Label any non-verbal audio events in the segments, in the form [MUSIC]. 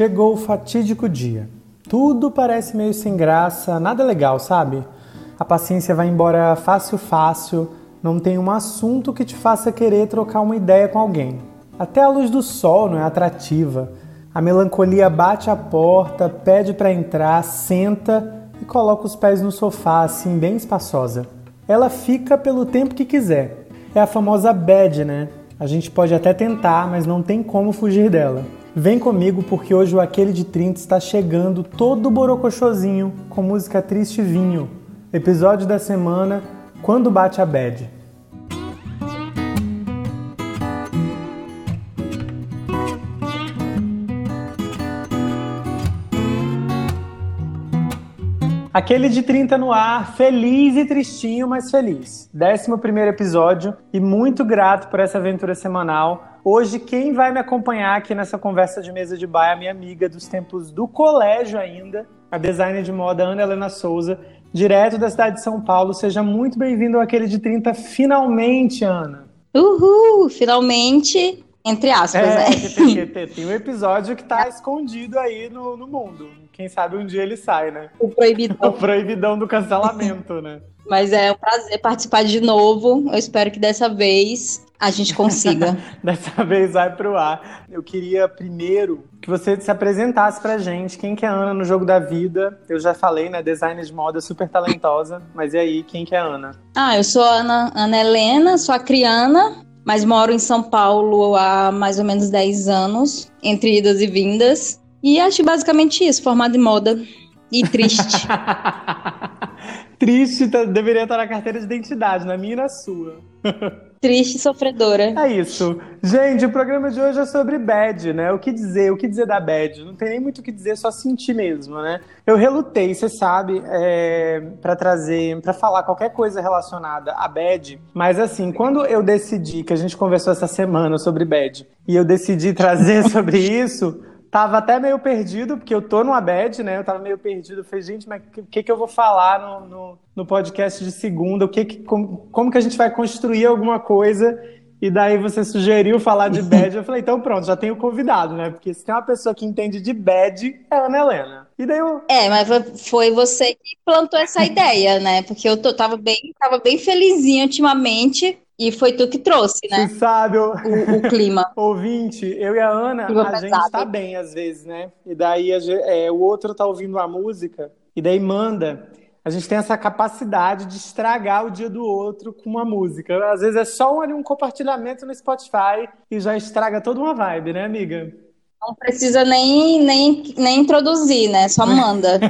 Chegou o fatídico dia. Tudo parece meio sem graça, nada legal, sabe? A paciência vai embora fácil, fácil, não tem um assunto que te faça querer trocar uma ideia com alguém. Até a luz do sol não é atrativa. A melancolia bate a porta, pede para entrar, senta e coloca os pés no sofá, assim, bem espaçosa. Ela fica pelo tempo que quiser. É a famosa bad, né? A gente pode até tentar, mas não tem como fugir dela. Vem comigo porque hoje o Aquele de 30 está chegando todo borocochosinho com música triste vinho. Episódio da semana Quando Bate a Bad. Aquele de 30 no ar, feliz e tristinho, mas feliz. 11 episódio e muito grato por essa aventura semanal. Hoje, quem vai me acompanhar aqui nessa conversa de mesa de bar é a minha amiga dos tempos do colégio ainda, a designer de moda Ana Helena Souza, direto da cidade de São Paulo. Seja muito bem-vindo ao Aquele de 30, finalmente, Ana. Uhul, finalmente entre aspas, é, né? Tem, tem, tem, um episódio que tá [LAUGHS] escondido aí no, no mundo. Quem sabe um dia ele sai, né? O proibidão. [LAUGHS] O proibidão do cancelamento, né? Mas é um prazer participar de novo. Eu espero que dessa vez a gente consiga. [LAUGHS] dessa vez vai pro ar. Eu queria primeiro que você se apresentasse pra gente. Quem que é a Ana no jogo da vida? Eu já falei, né? Designer de moda super talentosa. Mas e aí, quem que é a Ana? Ah, eu sou a Ana, Ana Helena, sou a Criana mas moro em São Paulo há mais ou menos 10 anos, entre idas e vindas. E acho basicamente isso, formada em moda. E triste. [LAUGHS] triste tá, deveria estar na carteira de identidade, na minha e na sua. [LAUGHS] Triste e sofredora. É isso. Gente, o programa de hoje é sobre bad, né? O que dizer, o que dizer da bad? Não tem nem muito o que dizer, só sentir mesmo, né? Eu relutei, você sabe, é, para trazer, para falar qualquer coisa relacionada a bad, mas assim, quando eu decidi, que a gente conversou essa semana sobre bad, e eu decidi trazer [LAUGHS] sobre isso, tava até meio perdido, porque eu tô numa bad, né? Eu tava meio perdido. Eu falei, gente, mas o que, que eu vou falar no, no, no podcast de segunda? O que, que como, como que a gente vai construir alguma coisa? E daí você sugeriu falar de [LAUGHS] bad. Eu falei, então pronto, já tenho convidado, né? Porque se tem uma pessoa que entende de bad, é a Ana Helena. E daí eu... É, mas foi você que plantou essa ideia, né? Porque eu tô, tava, bem, tava bem felizinha ultimamente e foi tu que trouxe, né? Você sabe, o, o, [LAUGHS] clima. Ouvinte, eu e a Ana, clima a pesado. gente tá bem às vezes, né? E daí é, o outro tá ouvindo a música e daí manda. A gente tem essa capacidade de estragar o dia do outro com uma música. Às vezes é só um, um compartilhamento no Spotify e já estraga toda uma vibe, né, amiga? Não precisa nem, nem, nem introduzir, né? Só [LAUGHS] manda.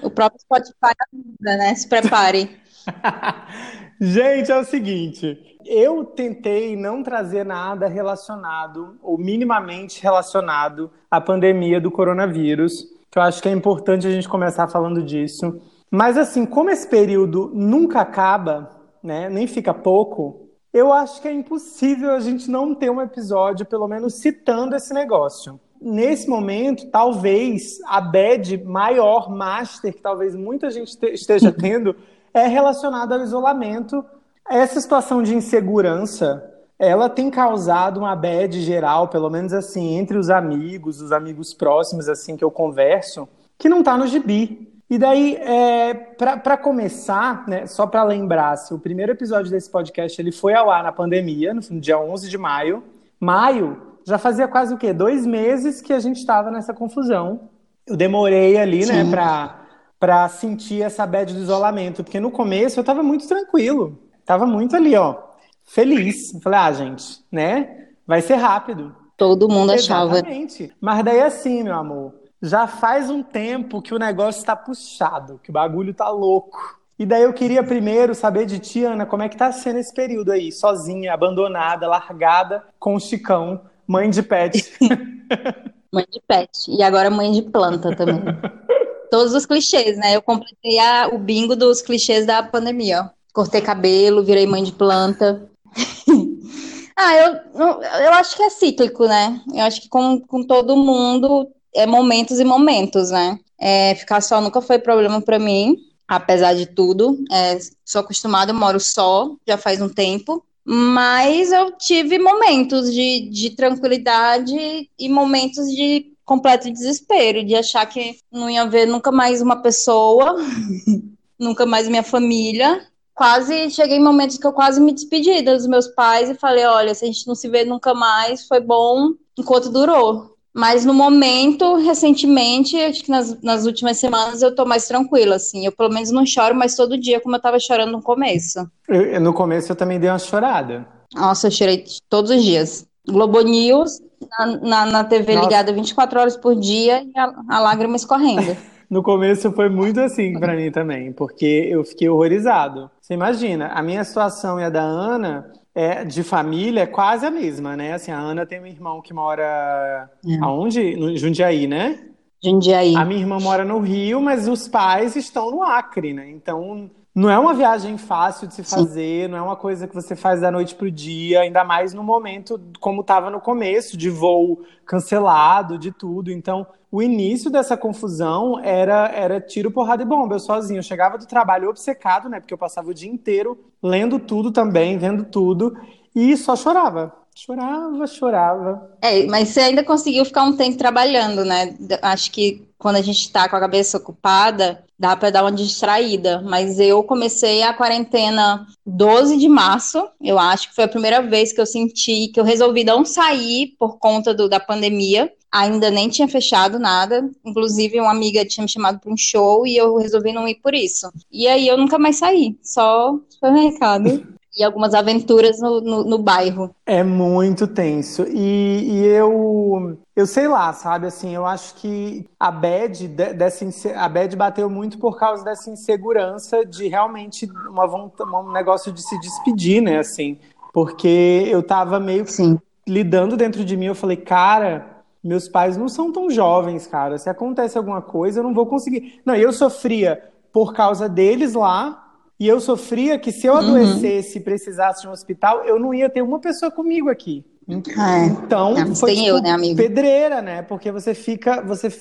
o próprio Spotify ajuda, né? Se prepare. [LAUGHS] Gente, é o seguinte, eu tentei não trazer nada relacionado, ou minimamente relacionado, à pandemia do coronavírus, que eu acho que é importante a gente começar falando disso. Mas assim, como esse período nunca acaba, né, nem fica pouco, eu acho que é impossível a gente não ter um episódio, pelo menos citando esse negócio. Nesse momento, talvez a bad maior, master, que talvez muita gente esteja [LAUGHS] tendo, é relacionada ao isolamento. Essa situação de insegurança, ela tem causado uma bad geral, pelo menos assim, entre os amigos, os amigos próximos, assim, que eu converso, que não está no gibi. E daí, é, para começar, né, só para lembrar, se o primeiro episódio desse podcast ele foi ao ar na pandemia, no, dia 11 de maio. Maio, já fazia quase o quê? Dois meses que a gente estava nessa confusão. Eu demorei ali, né, Sim. né, para para sentir essa bad do isolamento, porque no começo eu tava muito tranquilo, tava muito ali, ó, feliz. falei, ah, gente, né? Vai ser rápido. Todo mundo achava. Exatamente. Mas daí assim, meu amor, já faz um tempo que o negócio tá puxado, que o bagulho tá louco. E daí eu queria primeiro saber de ti, Ana, como é que tá sendo esse período aí, sozinha, abandonada, largada, com o Chicão, mãe de pet. [LAUGHS] Mãe de pet. E agora mãe de planta também. [LAUGHS] Todos os clichês, né? Eu completei a, o bingo dos clichês da pandemia. Cortei cabelo, virei mãe de planta. [LAUGHS] ah, eu, eu acho que é cíclico, né? Eu acho que com, com todo mundo é momentos e momentos, né? É, ficar só nunca foi problema para mim, apesar de tudo. É, sou acostumada, moro só, já faz um tempo. Mas eu tive momentos de, de tranquilidade e momentos de completo desespero, de achar que não ia ver nunca mais uma pessoa, [LAUGHS] nunca mais minha família. Quase cheguei em momentos que eu quase me despedi dos meus pais e falei: olha, se a gente não se vê nunca mais, foi bom enquanto durou. Mas no momento, recentemente, acho que nas, nas últimas semanas eu tô mais tranquila, assim. Eu pelo menos não choro mais todo dia como eu tava chorando no começo. Eu, no começo eu também dei uma chorada. Nossa, eu chorei todos os dias. Globo News, na, na, na TV Nossa. ligada 24 horas por dia e a, a lágrima escorrendo. [LAUGHS] no começo foi muito assim para mim também, porque eu fiquei horrorizado. Você imagina, a minha situação e a da Ana é, de família é quase a mesma, né? Assim, a Ana tem um irmão que mora é. aonde? No Jundiaí, né? Jundiaí. A minha irmã mora no Rio, mas os pais estão no Acre, né? Então não é uma viagem fácil de se fazer, Sim. não é uma coisa que você faz da noite pro dia, ainda mais no momento como estava no começo, de voo cancelado, de tudo. Então, o início dessa confusão era, era tiro, porrada e bomba. Eu sozinho. Eu chegava do trabalho obcecado, né? Porque eu passava o dia inteiro lendo tudo também, vendo tudo, e só chorava. Chorava, chorava. É, mas você ainda conseguiu ficar um tempo trabalhando, né? Acho que quando a gente está com a cabeça ocupada, dá para dar uma distraída. Mas eu comecei a quarentena 12 de março, eu acho que foi a primeira vez que eu senti que eu resolvi não sair por conta do, da pandemia. Ainda nem tinha fechado nada. Inclusive, uma amiga tinha me chamado para um show e eu resolvi não ir por isso. E aí eu nunca mais saí, só supermercado. [LAUGHS] e algumas aventuras no, no, no, bairro. É muito tenso. E, e, eu, eu sei lá, sabe? Assim, eu acho que a Bad, dessa, a Bad bateu muito por causa dessa insegurança de realmente uma, um negócio de se despedir, né? Assim, porque eu tava meio Sim. lidando dentro de mim. Eu falei, cara. Meus pais não são tão jovens, cara. Se acontece alguma coisa, eu não vou conseguir. Não, eu sofria por causa deles lá, e eu sofria que se eu uhum. adoecesse e precisasse de um hospital, eu não ia ter uma pessoa comigo aqui. É. Então, não, foi tipo, eu, né, amigo? pedreira, né? Porque você fica, você,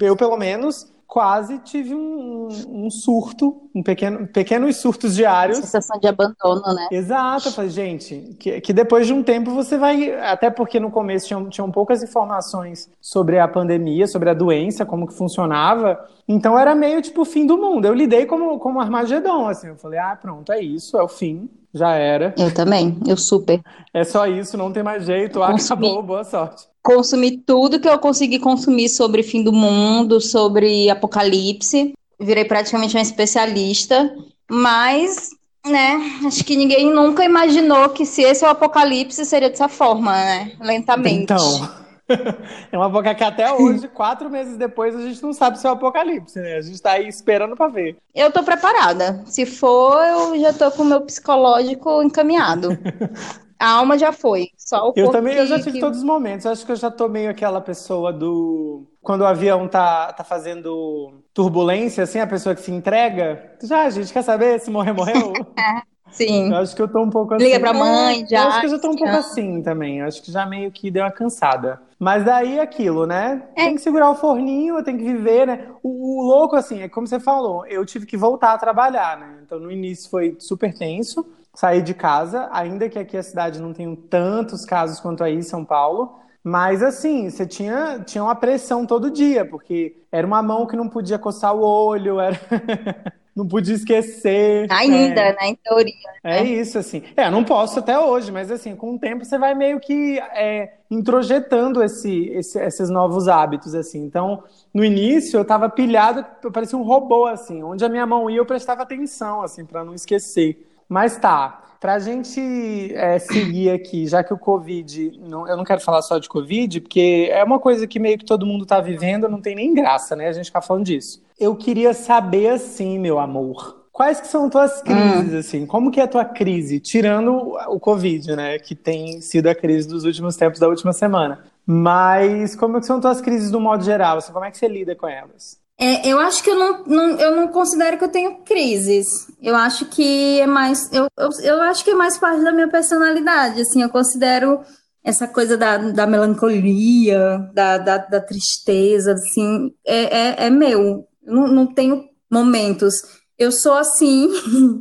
eu pelo menos quase tive um, um, surto, um pequeno, pequenos surtos diários. Sensação de abandono, né? Exato, eu falei, gente, que, que depois de um tempo você vai, até porque no começo tinham, tinham poucas informações sobre a pandemia, sobre a doença, como que funcionava, então era meio tipo o fim do mundo. Eu lidei como, como Armagedon, assim, eu falei, ah, pronto, é isso, é o fim, já era. Eu também, eu super. É só isso, não tem mais jeito, ah, acabou, boa sorte consumi tudo que eu consegui consumir sobre fim do mundo, sobre apocalipse. Virei praticamente uma especialista, mas, né, acho que ninguém nunca imaginou que se esse é o apocalipse seria dessa forma, né? Lentamente. Então. [LAUGHS] É uma boca que até hoje, [LAUGHS] quatro meses depois, a gente não sabe se é o apocalipse, né? A gente tá aí esperando pra ver. Eu tô preparada. Se for, eu já tô com o meu psicológico encaminhado. [LAUGHS] A alma já foi, só o Eu também, eu já tive que... todos os momentos. Acho que eu já tô meio aquela pessoa do quando o avião tá, tá fazendo turbulência, assim, a pessoa que se entrega. Já, a gente quer saber se morrer, morreu. [LAUGHS] Sim. Eu acho que eu tô um pouco assim. Liga pra mãe, já. Eu acho que eu já tô um pouco assim também. Eu acho que já meio que deu uma cansada. Mas daí é aquilo, né? É. Tem que segurar o forninho, tem que viver, né? O, o, louco, assim, é como você falou, eu tive que voltar a trabalhar, né? Então no início foi super tenso sair de casa, ainda que aqui a cidade não tenha tantos casos quanto aí em São Paulo. Mas assim, você tinha, tinha uma pressão todo dia, porque era uma mão que não podia coçar o olho, era... [LAUGHS] não podia esquecer. Ainda, é. né? Em teoria. Né? É isso, assim. É, não posso até hoje, mas assim, com o tempo você vai meio que é, introjetando esse, esse, esses novos hábitos, assim. Então, no início eu tava pilhado, eu parecia um robô, assim. Onde a minha mão ia, eu prestava atenção, assim, para não esquecer. Mas tá, para a gente é, seguir aqui, já que o Covid, não, eu não quero falar só de Covid, porque é uma coisa que meio que todo mundo está vivendo, não tem nem graça, né? A gente ficar falando disso. Eu queria saber assim, meu amor, quais que são tuas crises, hum. assim? Como que é a tua crise? Tirando o Covid, né? Que tem sido a crise dos últimos tempos, da última semana. Mas como são tuas crises no modo geral? Assim, como é que você lida com elas? É, eu acho que eu não, não, eu não considero que eu tenho crises. Eu acho que é mais. Eu, eu, eu acho que é mais parte da minha personalidade. Assim, eu considero essa coisa da, da melancolia, da, da, da tristeza, assim, é, é, é meu. Eu não, não tenho momentos. Eu sou assim,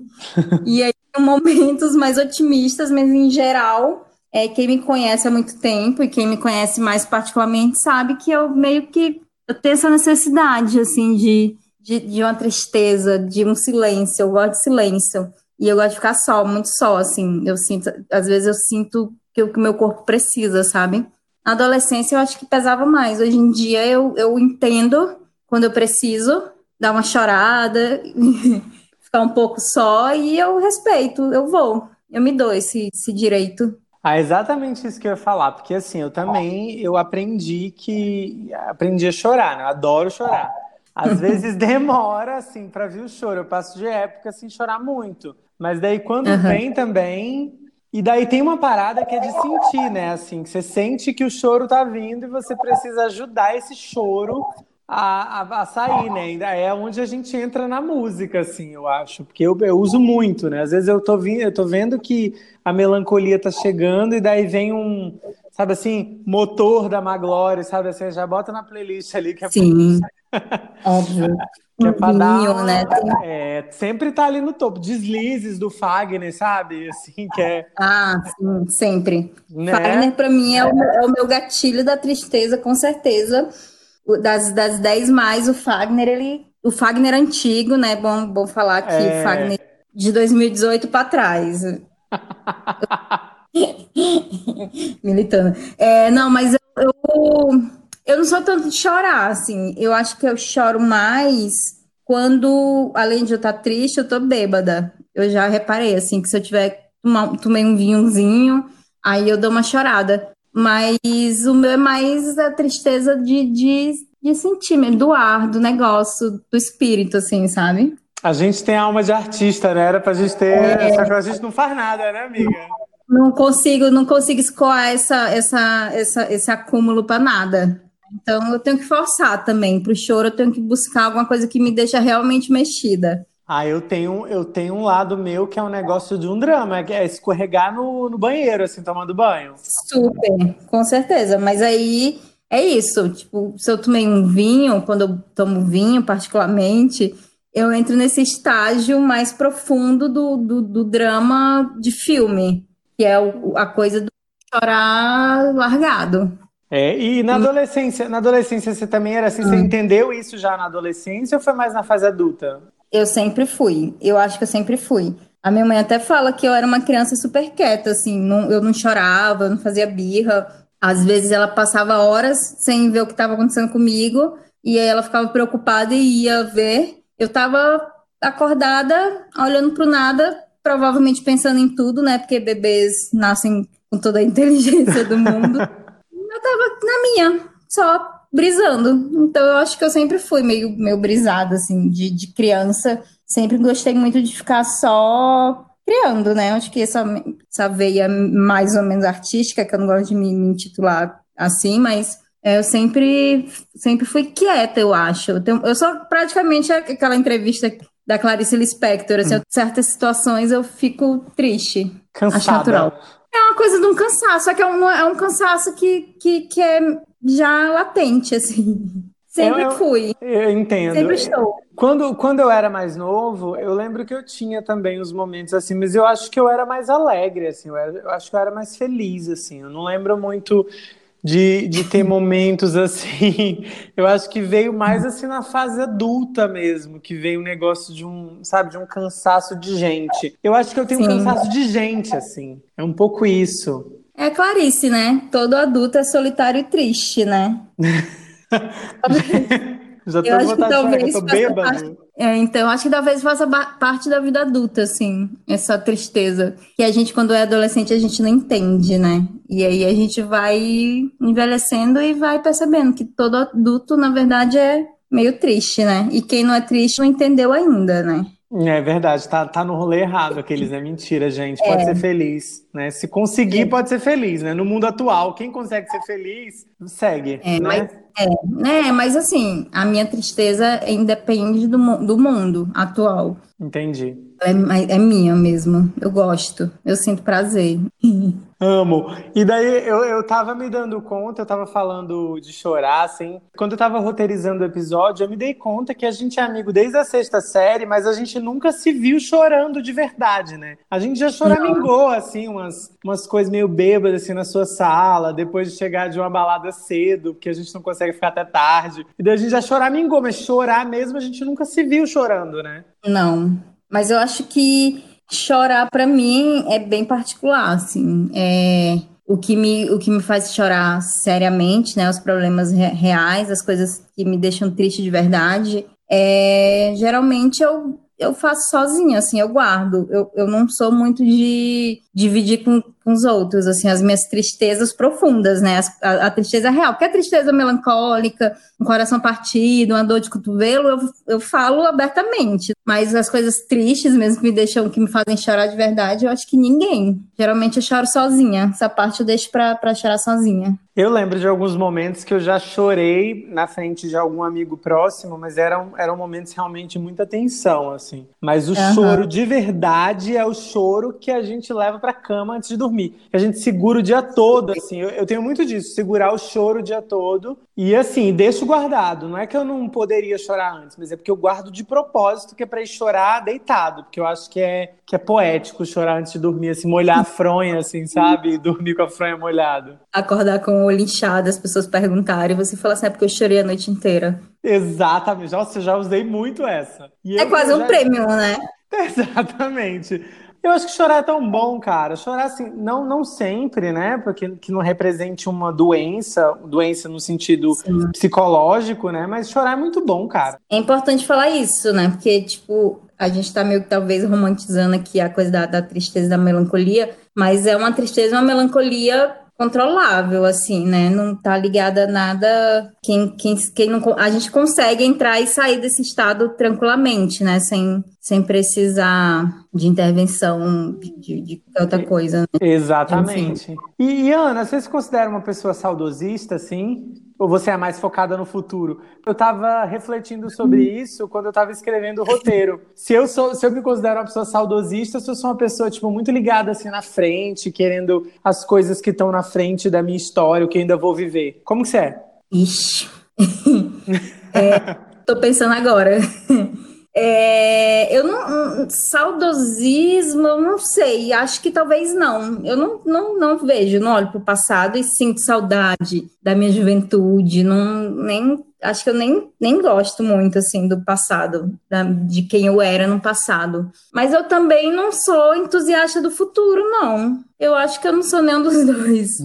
[LAUGHS] e aí momentos mais otimistas, mas em geral, é, quem me conhece há muito tempo e quem me conhece mais particularmente sabe que eu meio que eu tenho essa necessidade, assim, de, de, de uma tristeza, de um silêncio. Eu gosto de silêncio. E eu gosto de ficar só, muito só, assim. Eu sinto, às vezes eu sinto que o que meu corpo precisa, sabe? Na adolescência eu acho que pesava mais. Hoje em dia eu, eu entendo quando eu preciso dar uma chorada, [LAUGHS] ficar um pouco só e eu respeito, eu vou. Eu me dou esse, esse direito. Ah, exatamente isso que eu ia falar, porque assim, eu também eu aprendi que aprendi a chorar, né? Eu adoro chorar. Às [LAUGHS] vezes demora assim para vir o choro. Eu passo de época sem chorar muito, mas daí quando uhum. vem também e daí tem uma parada que é de sentir, né? Assim, que você sente que o choro tá vindo e você precisa ajudar esse choro a, a, a sair, né? Ainda é onde a gente entra na música, assim, eu acho. Porque eu, eu uso muito, né? Às vezes eu tô, vi, eu tô vendo que a melancolia tá chegando e daí vem um, sabe assim, motor da Maglore, sabe assim? Já bota na playlist ali que é Sim, [LAUGHS] óbvio. Que é pra dar, né? É, sempre tá ali no topo. Deslizes do Fagner, sabe? Assim, que é... Ah, sim, sempre. Né? Fagner, pra mim, é o, é o meu gatilho da tristeza, com certeza. Das, das 10 mais, o Fagner, ele... O Fagner antigo, né? Bom, bom falar aqui, é... o Fagner de 2018 para trás. [LAUGHS] Militando. É, não, mas eu, eu eu não sou tanto de chorar, assim. Eu acho que eu choro mais quando, além de eu estar triste, eu tô bêbada. Eu já reparei, assim, que se eu tiver tomei um vinhozinho, aí eu dou uma chorada. Mas o meu é mais a tristeza de, de, de sentir, do ar, do negócio, do espírito, assim, sabe? A gente tem alma de artista, né? Era pra gente ter. É... Só que a gente não faz nada, né, amiga? Não consigo, não consigo escoar essa, essa, essa, esse acúmulo para nada. Então eu tenho que forçar também. Para o choro, eu tenho que buscar alguma coisa que me deixa realmente mexida. Ah, eu tenho, eu tenho um lado meu que é um negócio de um drama, que é escorregar no, no banheiro, assim, tomando banho. Super, com certeza. Mas aí é isso. Tipo, se eu tomei um vinho, quando eu tomo vinho, particularmente, eu entro nesse estágio mais profundo do, do, do drama de filme, que é o, a coisa do chorar largado. É, e na adolescência, na adolescência você também era assim, você hum. entendeu isso já na adolescência ou foi mais na fase adulta? Eu sempre fui, eu acho que eu sempre fui. A minha mãe até fala que eu era uma criança super quieta, assim, não, eu não chorava, não fazia birra. Às vezes ela passava horas sem ver o que estava acontecendo comigo, e aí ela ficava preocupada e ia ver. Eu estava acordada, olhando para o nada, provavelmente pensando em tudo, né? Porque bebês nascem com toda a [LAUGHS] inteligência do mundo. [LAUGHS] eu tava na minha, só brisando. Então eu acho que eu sempre fui meio, meio brisada, assim, de, de criança. Sempre gostei muito de ficar só criando, né? Acho que essa, essa veia mais ou menos artística, que eu não gosto de me, me intitular assim, mas é, eu sempre, sempre fui quieta, eu acho. Eu, tenho, eu sou praticamente aquela entrevista da Clarice Lispector, assim, hum. certas situações eu fico triste. Cansada. Acho natural. É uma coisa de um cansaço, só que é um, é um cansaço que, que, que é já latente, assim. Sempre eu, fui. Eu entendo. Sempre estou. Quando, quando eu era mais novo, eu lembro que eu tinha também os momentos assim, mas eu acho que eu era mais alegre, assim, eu, era, eu acho que eu era mais feliz, assim. Eu não lembro muito de, de ter [LAUGHS] momentos assim. Eu acho que veio mais assim na fase adulta mesmo, que veio um negócio de um, sabe, de um cansaço de gente. Eu acho que eu tenho Sim. um cansaço de gente, assim. É um pouco isso. É Clarice, né? Todo adulto é solitário e triste, né? [LAUGHS] Já eu acho que talvez bêbado. Parte, é, então, acho que talvez faça parte da vida adulta, assim, essa tristeza. Que a gente, quando é adolescente, a gente não entende, né? E aí a gente vai envelhecendo e vai percebendo que todo adulto, na verdade, é meio triste, né? E quem não é triste não entendeu ainda, né? É verdade, tá, tá no rolê errado aqueles, né? Mentira, gente. Pode é. ser feliz, né? Se conseguir, é. pode ser feliz, né? No mundo atual, quem consegue ser feliz, segue. É, né? mas, é, né? mas assim, a minha tristeza independe do, do mundo atual. Entendi. É, é minha mesmo. Eu gosto. Eu sinto prazer. [LAUGHS] Amo. E daí eu, eu tava me dando conta, eu tava falando de chorar, assim. Quando eu tava roteirizando o episódio, eu me dei conta que a gente é amigo desde a sexta série, mas a gente nunca se viu chorando de verdade, né? A gente já choramingou, assim, umas, umas coisas meio bêbadas, assim, na sua sala, depois de chegar de uma balada cedo, porque a gente não consegue ficar até tarde. E daí a gente já choramingou, mas chorar mesmo a gente nunca se viu chorando, né? Não. Mas eu acho que chorar para mim é bem particular, assim. É, o que me o que me faz chorar seriamente, né, os problemas reais, as coisas que me deixam triste de verdade, é, geralmente eu eu faço sozinha, assim, eu guardo. Eu, eu não sou muito de dividir com, com os outros, assim, as minhas tristezas profundas, né? A, a, tristeza real. Porque a tristeza melancólica, um coração partido, uma dor de cotovelo, eu, eu falo abertamente. Mas as coisas tristes mesmo que me deixam, que me fazem chorar de verdade, eu acho que ninguém. Geralmente eu choro sozinha. Essa parte eu deixo pra, pra chorar sozinha. Eu lembro de alguns momentos que eu já chorei na frente de algum amigo próximo, mas eram, eram momentos realmente de muita tensão, assim. Mas o uhum. choro de verdade é o choro que a gente leva pra cama antes de dormir. Que a gente segura o dia todo, assim. Eu, eu tenho muito disso, segurar o choro o dia todo. E assim, deixo guardado. Não é que eu não poderia chorar antes, mas é porque eu guardo de propósito, que é pra ir chorar deitado. Porque eu acho que é, que é poético chorar antes de dormir, assim, molhar a fronha, assim, sabe? E dormir com a fronha molhada. Acordar com o olho inchado, as pessoas perguntarem, você fala assim, é porque eu chorei a noite inteira. Exatamente. Nossa, eu já usei muito essa. E é quase um já... prêmio, né? [LAUGHS] Exatamente. Eu acho que chorar é tão bom, cara. Chorar, assim, não, não sempre, né? Porque que não represente uma doença, doença no sentido Sim. psicológico, né? Mas chorar é muito bom, cara. É importante falar isso, né? Porque, tipo, a gente tá meio que talvez romantizando aqui a coisa da, da tristeza, da melancolia, mas é uma tristeza, uma melancolia controlável, assim, né? Não tá ligada a nada. Quem, quem, quem não, a gente consegue entrar e sair desse estado tranquilamente, né? Sem, sem precisar de intervenção de, de outra coisa. Né? Exatamente. E, e, Ana, você se considera uma pessoa saudosista, assim? Ou você é mais focada no futuro? Eu estava refletindo sobre isso quando eu estava escrevendo o roteiro. [LAUGHS] Se eu, sou, se eu me considero uma pessoa saudosista, se eu sou uma pessoa tipo, muito ligada assim na frente, querendo as coisas que estão na frente da minha história, o que ainda vou viver. Como que você é? Ixi. [LAUGHS] é, tô pensando agora. [LAUGHS] É, eu não. Saudosismo, eu não sei. Acho que talvez não. Eu não, não, não vejo, não olho para o passado e sinto saudade da minha juventude. Não, nem, acho que eu nem, nem gosto muito assim do passado, da, de quem eu era no passado. Mas eu também não sou entusiasta do futuro, não. Eu acho que eu não sou nenhum dos [LAUGHS] dois.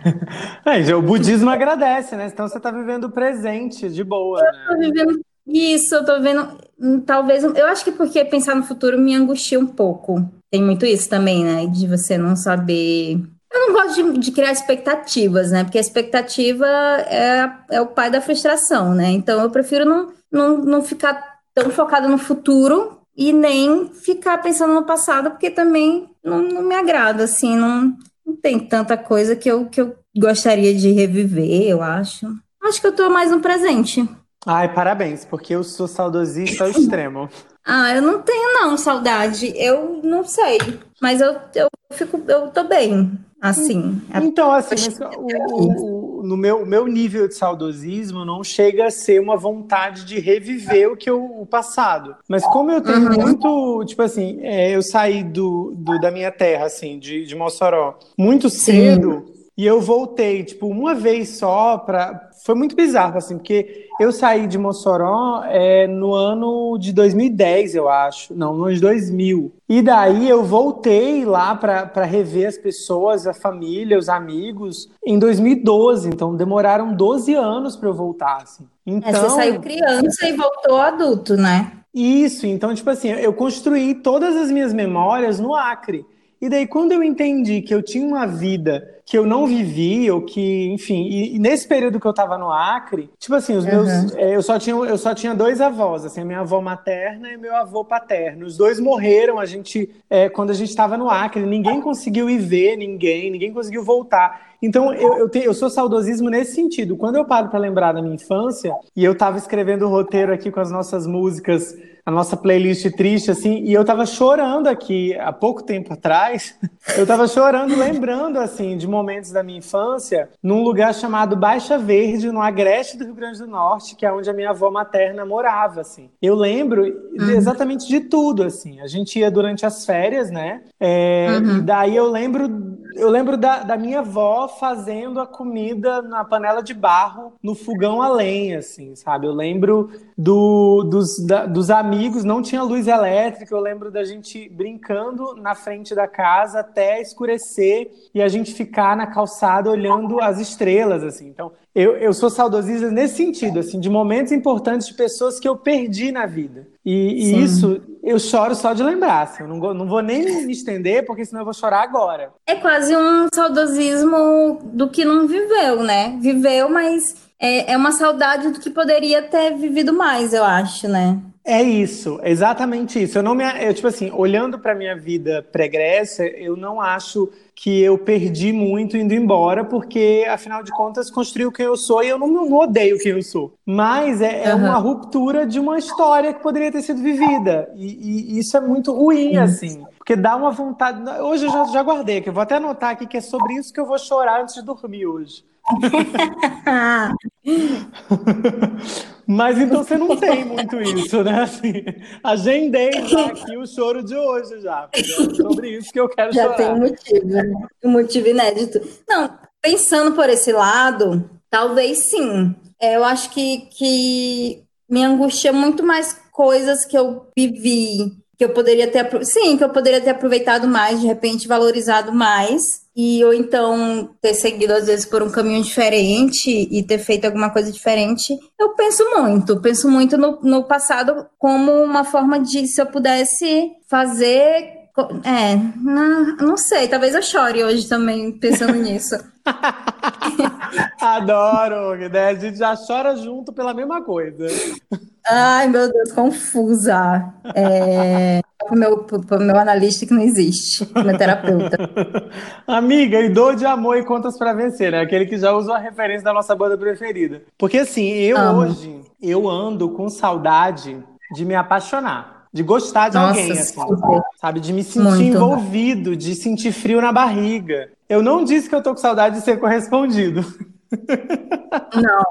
[LAUGHS] é, o budismo agradece, né? Então você está vivendo o presente de boa. Eu né? tô vivendo isso, eu tô vendo. Hum, talvez. Eu acho que porque pensar no futuro me angustia um pouco. Tem muito isso também, né? De você não saber. Eu não gosto de, de criar expectativas, né? Porque a expectativa é, é o pai da frustração, né? Então eu prefiro não, não, não ficar tão focado no futuro e nem ficar pensando no passado, porque também não, não me agrada, assim, não, não tem tanta coisa que eu, que eu gostaria de reviver, eu acho. Acho que eu tô mais no presente. Ai, parabéns, porque eu sou saudosista ao extremo. [LAUGHS] Ah, eu não tenho não saudade. Eu não sei, mas eu, eu fico, eu tô bem, assim. Então, assim, o, o, no meu, meu nível de saudosismo não chega a ser uma vontade de reviver o que eu, o passado. Mas como eu tenho uhum. muito, tipo assim, é, eu saí do, do, da minha terra, assim, de, de Mossoró, muito cedo. Sim. E eu voltei, tipo, uma vez só para foi muito bizarro, assim, porque eu saí de Mossoró é, no ano de 2010, eu acho. Não, no ano de 2000. E daí eu voltei lá para rever as pessoas, a família, os amigos, em 2012. Então demoraram 12 anos para eu voltar, assim. Então, é, você então saiu criança e voltou adulto, né? Isso, então, tipo assim, eu construí todas as minhas memórias no Acre. E daí, quando eu entendi que eu tinha uma vida que eu não vivi, ou que, enfim, e, e nesse período que eu tava no Acre, tipo assim, os meus. Uhum. É, eu, só tinha, eu só tinha dois avós, assim, a minha avó materna e meu avô paterno. Os dois morreram, a gente, é, quando a gente tava no Acre, ninguém conseguiu ir ver ninguém, ninguém conseguiu voltar. Então, eu, eu, tenho, eu sou saudosismo nesse sentido. Quando eu paro para lembrar da minha infância, e eu tava escrevendo o roteiro aqui com as nossas músicas a nossa playlist triste, assim, e eu tava chorando aqui há pouco tempo atrás, [LAUGHS] eu tava chorando, lembrando, assim, de momentos da minha infância, num lugar chamado Baixa Verde, no Agreste do Rio Grande do Norte, que é onde a minha avó materna morava, assim. Eu lembro uhum. exatamente de tudo, assim. A gente ia durante as férias, né? É, uhum. E daí eu lembro eu lembro da, da, minha avó fazendo a comida na panela de barro, no fogão a lenha, assim, sabe? Eu lembro do, dos, da, dos amigos, não tinha luz elétrica, eu lembro da gente brincando na frente da casa até escurecer e a gente ficar na calçada olhando as estrelas, assim. Então, eu, eu sou saudosista nesse sentido, assim, de momentos importantes de pessoas que eu perdi na vida. E, e isso eu choro só de lembrar. Assim, eu não, não vou nem me estender, porque senão eu vou chorar agora. É quase um saudosismo do que não viveu, né? Viveu, mas é, é uma saudade do que poderia ter vivido mais, eu acho, né? É isso, exatamente isso. Eu não me, eu, tipo assim, olhando para minha vida pregressa, eu não acho que eu perdi muito indo embora, porque afinal de contas construiu quem eu sou e eu não, não odeio quem eu sou. Mas é, é uma ruptura de uma história que poderia ter sido vivida e, e isso é muito ruim, uhum. assim, porque dá uma vontade. Hoje eu já, já guardei, que eu vou até anotar aqui que é sobre isso que eu vou chorar antes de dormir hoje. [LAUGHS] Mas então você não tem muito isso, né? Assim, agendei aqui o choro de hoje já. É [LAUGHS] sobre isso que eu quero já chorar. Já tem um motivo, né? um motivo inédito. Não, pensando por esse lado, talvez sim. É, eu acho que, que me angustia muito mais coisas que eu vivi, que eu poderia ter, sim, que eu poderia ter aproveitado mais, de repente valorizado mais e ou então ter seguido às vezes por um caminho diferente e ter feito alguma coisa diferente, eu penso muito, penso muito no, no passado como uma forma de se eu pudesse fazer é, não, não sei, talvez eu chore hoje também pensando [LAUGHS] nisso. Adoro, né? A gente já chora junto pela mesma coisa. [LAUGHS] Ai, meu Deus, confusa. É, para o meu, meu analista que não existe, meu terapeuta. [LAUGHS] Amiga, e dor de amor e contas para vencer, né? Aquele que já usa a referência da nossa banda preferida. Porque assim, eu Amo. hoje, eu ando com saudade de me apaixonar. De gostar de Nossa, alguém, assim, sabe? De me sentir Muito. envolvido, de sentir frio na barriga. Eu não disse que eu tô com saudade de ser correspondido. [LAUGHS] Não,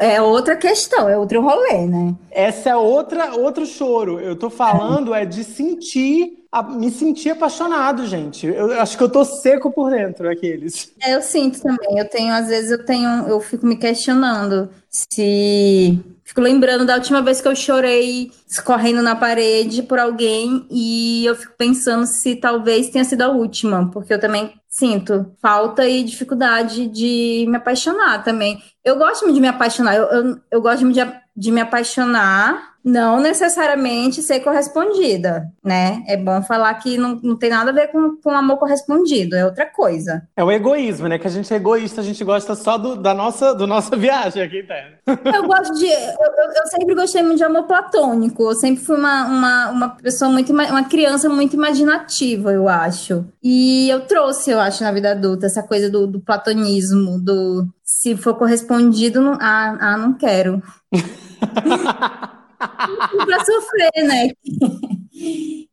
é, é outra questão, é outro rolê, né? Essa é outra outro choro. Eu tô falando é de sentir, me sentir apaixonado, gente. Eu acho que eu tô seco por dentro, aqueles. É, eu sinto também. Eu tenho, às vezes, eu tenho, eu fico me questionando se Fico lembrando da última vez que eu chorei escorrendo na parede por alguém e eu fico pensando se talvez tenha sido a última, porque eu também sinto falta e dificuldade de me apaixonar também. Eu gosto de me apaixonar, eu, eu, eu gosto de, de me apaixonar não necessariamente ser correspondida, né? É bom falar que não, não tem nada a ver com, com amor correspondido, é outra coisa. É o egoísmo, né? Que a gente é egoísta, a gente gosta só do, da nossa, do nossa [LAUGHS] viagem aqui interna. Eu gosto de. Eu, eu, sempre gostei muito de amor platônico. Eu sempre fui uma, uma, uma pessoa muito. Uma criança muito imaginativa, eu acho. E eu trouxe, eu acho, na vida adulta, essa coisa do, do platonismo, do se for correspondido, não, ah, ah, não quero. [LAUGHS] para sofrer, né?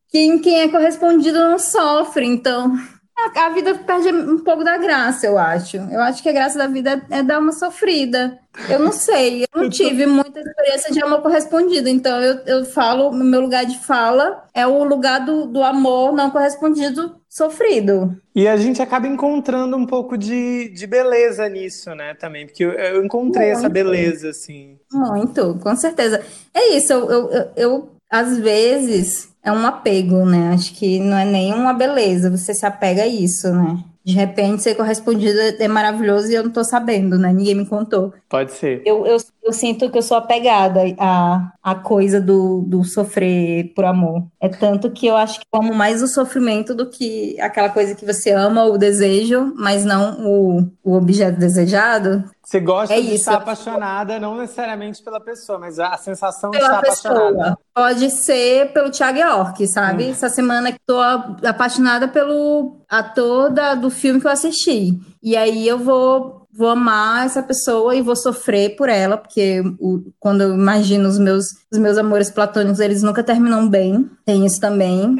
Quem, quem é correspondido não sofre, então a, a, vida perde um pouco da graça, eu acho. Eu acho que a graça da vida é, é dar uma sofrida. Eu não sei, eu não [LAUGHS] tive muita experiência de amor correspondido, então eu, eu falo, meu lugar de fala é o lugar do, do amor não correspondido sofrido. E a gente acaba encontrando um pouco de, de beleza nisso, né, também, porque eu, eu encontrei Muito. essa beleza, assim. Muito, com certeza. É isso, eu, eu, eu às vezes é um apego, né? Acho que não é nem uma beleza, você se apega a isso, né? de repente ser correspondida é maravilhoso e eu não tô sabendo, né? Ninguém me contou. Pode ser. Eu, eu, eu sinto que eu sou apegada à, à coisa do, do sofrer por amor. É tanto que eu acho que eu amo mais o sofrimento do que aquela coisa que você ama ou desejo, mas não o, o objeto desejado. Você gosta é de isso. estar apaixonada, não necessariamente pela pessoa, mas a sensação pela de estar pessoa. apaixonada. Pode ser pelo Thiago York, sabe? Hum. Essa semana que tô apaixonada pelo ator da, do filme que eu assisti. E aí eu vou vou amar essa pessoa e vou sofrer por ela, porque o, quando eu imagino os meus, os meus amores platônicos, eles nunca terminam bem. Tem isso também.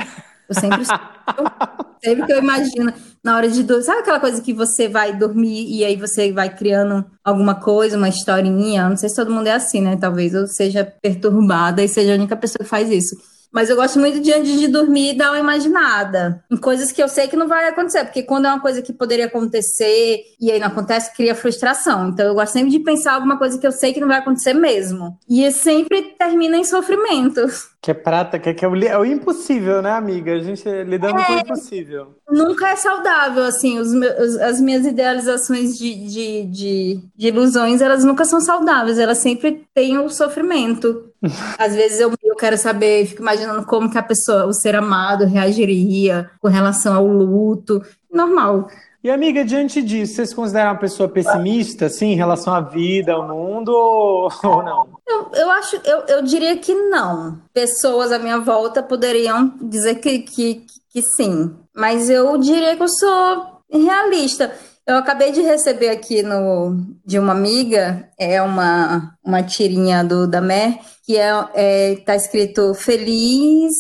Eu sempre [LAUGHS] sempre que eu imagino na hora de dormir, sabe aquela coisa que você vai dormir e aí você vai criando alguma coisa, uma historinha? Não sei se todo mundo é assim, né? Talvez eu seja perturbada e seja a única pessoa que faz isso. Mas eu gosto muito de antes de dormir dar uma imaginada em coisas que eu sei que não vai acontecer, porque quando é uma coisa que poderia acontecer e aí não acontece, cria frustração. Então eu gosto sempre de pensar alguma coisa que eu sei que não vai acontecer mesmo. E sempre termina em sofrimento. Que é prata, que é, que é, o, é o impossível, né, amiga? A gente lidando é, com o é. impossível. Nunca é saudável, assim, os meus, as minhas idealizações de, de, de, de, ilusões, elas nunca são saudáveis, elas sempre têm o sofrimento. [LAUGHS] Às vezes eu, eu quero saber, fico imaginando como que a pessoa, o ser amado, reagiria com relação ao luto. Normal. E amiga, diante disso, você se considera uma pessoa pessimista, assim, em relação à vida, ao mundo, ou, [LAUGHS] ou não? Eu, eu acho, eu, eu diria que não. Pessoas à minha volta poderiam dizer que, que, que sim. Mas eu diria que eu sou realista. Eu acabei de receber aqui no, de uma amiga, é uma, uma tirinha do da Mer, que é, é tá escrito feliz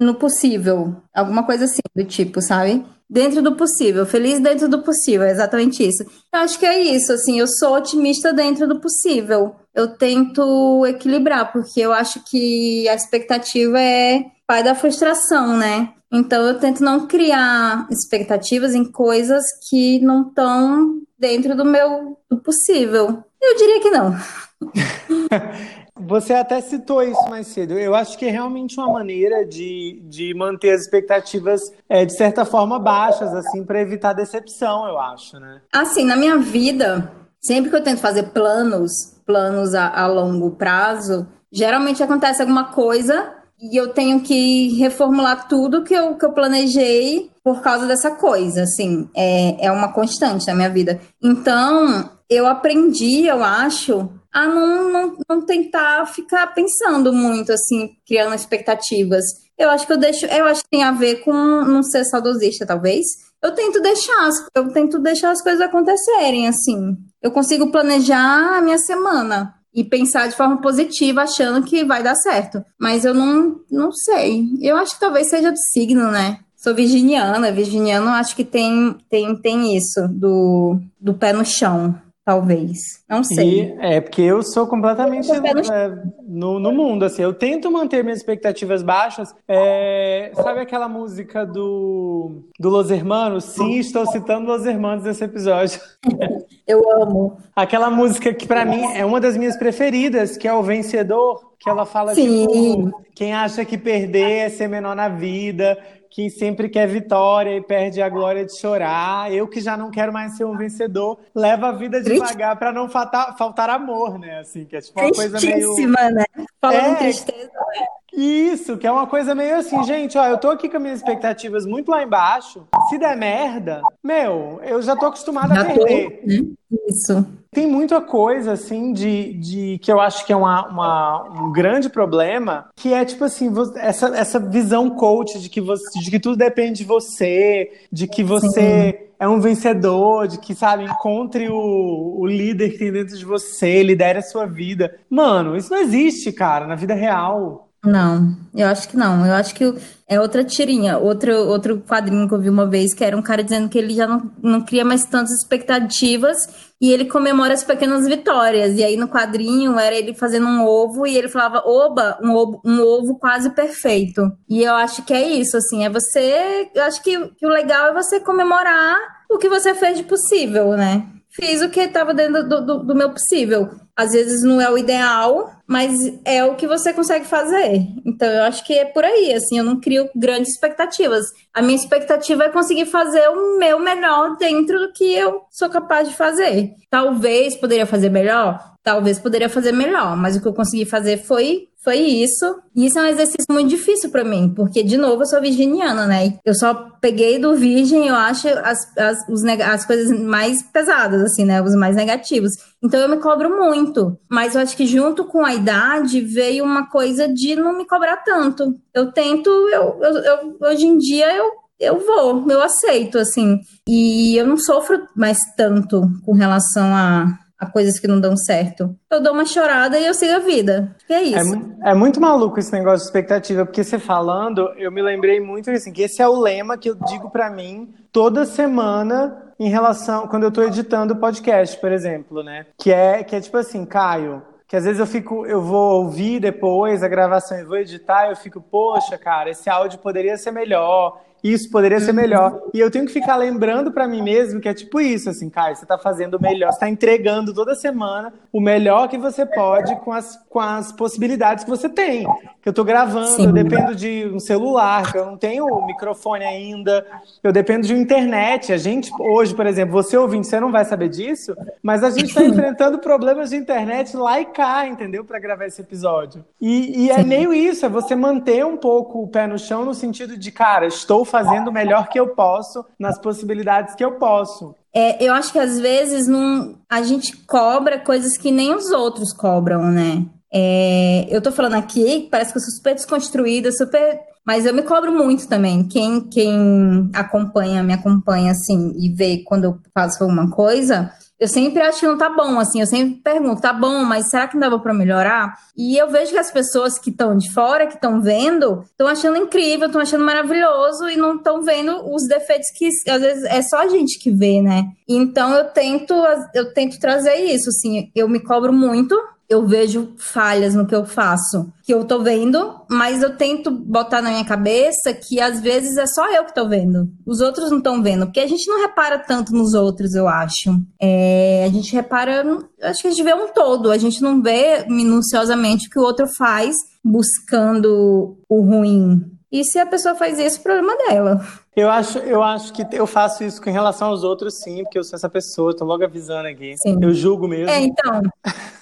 no possível, alguma coisa assim do tipo, sabe? dentro do possível, feliz dentro do possível, é exatamente isso. Eu acho que é isso, assim, eu sou otimista dentro do possível. Eu tento equilibrar, porque eu acho que a expectativa é pai da frustração, né? Então eu tento não criar expectativas em coisas que não estão dentro do meu do possível. Eu diria que não. [LAUGHS] Você até citou isso mais cedo. Eu acho que é realmente uma maneira de, de manter as expectativas, é, de certa forma, baixas, assim, para evitar decepção, eu acho, né? Assim, na minha vida, sempre que eu tento fazer planos, planos a, a longo prazo, geralmente acontece alguma coisa e eu tenho que reformular tudo que eu, que eu planejei por causa dessa coisa, assim, é, é uma constante na minha vida. Então, eu aprendi, eu acho, a não, não, não tentar ficar pensando muito, assim, criando expectativas. Eu acho que eu deixo, eu acho que tem a ver com não ser saudosista, talvez. Eu tento deixar, eu tento deixar as coisas acontecerem, assim. Eu consigo planejar a minha semana e pensar de forma positiva, achando que vai dar certo. Mas eu não, não sei. Eu acho que talvez seja do signo, né? Sou virginiana, virginiano acho que tem, tem, tem isso, do, do pé no chão talvez. Não sei. E, é, porque eu sou completamente é, no, no mundo, assim. Eu tento manter minhas expectativas baixas. É, sabe aquela música do, do Los Hermanos? Sim, estou citando Los Hermanos nesse episódio. [LAUGHS] eu amo. Aquela música que para mim é uma das minhas preferidas, que é o Vencedor, que ela fala Sim. tipo, quem acha que perder é ser menor na vida, que sempre quer vitória e perde a glória de chorar. Eu que já não quero mais ser um vencedor, leva a vida devagar para não faltar, faltar amor, né? Assim, que é tipo uma coisa meio. né? Falando é, tristeza. Né? Isso, que é uma coisa meio assim, gente, ó, eu tô aqui com minhas expectativas muito lá embaixo. Se der merda, meu, eu já tô acostumada a perder. Tô, né? Isso. Tem muita coisa, assim, de, de que eu acho que é uma, uma, um grande problema, que é, tipo assim, essa, essa visão coach de que, você, de que tudo depende de você, de que você Sim. é um vencedor, de que, sabe, encontre o, o líder que tem dentro de você, lidere a sua vida. Mano, isso não existe, cara, na vida real. Não, eu acho que não. Eu acho que é outra tirinha, outro, outro quadrinho que eu vi uma vez, que era um cara dizendo que ele já não, não cria mais tantas expectativas e ele comemora as pequenas vitórias. E aí no quadrinho era ele fazendo um ovo e ele falava, oba, um ovo, um ovo quase perfeito. E eu acho que é isso, assim, é você. Eu acho que, que o legal é você comemorar o que você fez de possível, né? Fiz o que estava dentro do, do, do meu possível. Às vezes não é o ideal, mas é o que você consegue fazer. Então eu acho que é por aí, assim, eu não crio grandes expectativas. A minha expectativa é conseguir fazer o meu melhor dentro do que eu sou capaz de fazer. Talvez poderia fazer melhor, talvez poderia fazer melhor, mas o que eu consegui fazer foi foi isso. E isso é um exercício muito difícil para mim, porque, de novo, eu sou virginiana, né? Eu só peguei do virgem, eu acho, as, as, os, as coisas mais pesadas, assim, né? Os mais negativos. Então, eu me cobro muito. Mas eu acho que, junto com a idade, veio uma coisa de não me cobrar tanto. Eu tento, eu, eu, eu hoje em dia, eu eu vou, eu aceito, assim. E eu não sofro mais tanto com relação a, a coisas que não dão certo. Eu dou uma chorada e eu sigo a vida. E é isso. É, é, muito maluco esse negócio de expectativa, porque você falando, eu me lembrei muito assim, que esse é o lema que eu digo para mim toda semana em relação quando eu tô editando o podcast, por exemplo, né? Que é que é tipo assim, Caio, que às vezes eu fico, eu vou ouvir depois a gravação e vou editar, eu fico, poxa, cara, esse áudio poderia ser melhor isso poderia ser melhor. E eu tenho que ficar lembrando para mim mesmo que é tipo isso, assim, Caio, você tá fazendo o melhor, você tá entregando toda semana o melhor que você pode com as, com as possibilidades que você tem. Que eu tô gravando, Sim. eu dependo de um celular, que eu não tenho o microfone ainda, eu dependo de uma internet. A gente, hoje, por exemplo, você ouvinte, você não vai saber disso, mas a gente tá [LAUGHS] enfrentando problemas de internet lá e cá, entendeu? Para gravar esse episódio. E, e é meio isso, é você manter um pouco o pé no chão no sentido de, cara, estou fazendo o melhor que eu posso nas possibilidades que eu posso. É, eu acho que às vezes não, a gente cobra coisas que nem os outros cobram, né? É, eu tô falando aqui, parece que eu sou super desconstruída, super. Mas eu me cobro muito também. Quem, quem acompanha, me acompanha assim e vê quando eu faço alguma coisa, eu sempre acho que não tá bom, assim, eu sempre pergunto, tá bom, mas será que não dava para melhorar? E eu vejo que as pessoas que estão de fora, que estão vendo, estão achando incrível, estão achando maravilhoso e não estão vendo os defeitos que às vezes é só a gente que vê, né? Então eu tento, eu tento trazer isso, assim, eu me cobro muito, eu vejo falhas no que eu faço, que eu tô vendo, mas eu tento botar na minha cabeça que às vezes é só eu que tô vendo. Os outros não estão vendo, porque a gente não repara tanto nos outros, eu acho. É, a gente repara, acho que a gente vê um todo, a gente não vê minuciosamente o que o outro faz buscando o ruim. E se a pessoa faz isso, o problema dela. Eu acho, eu acho que eu faço isso com relação aos outros, sim, porque eu sou essa pessoa, tô logo avisando aqui. Sim. Eu julgo mesmo. É, então,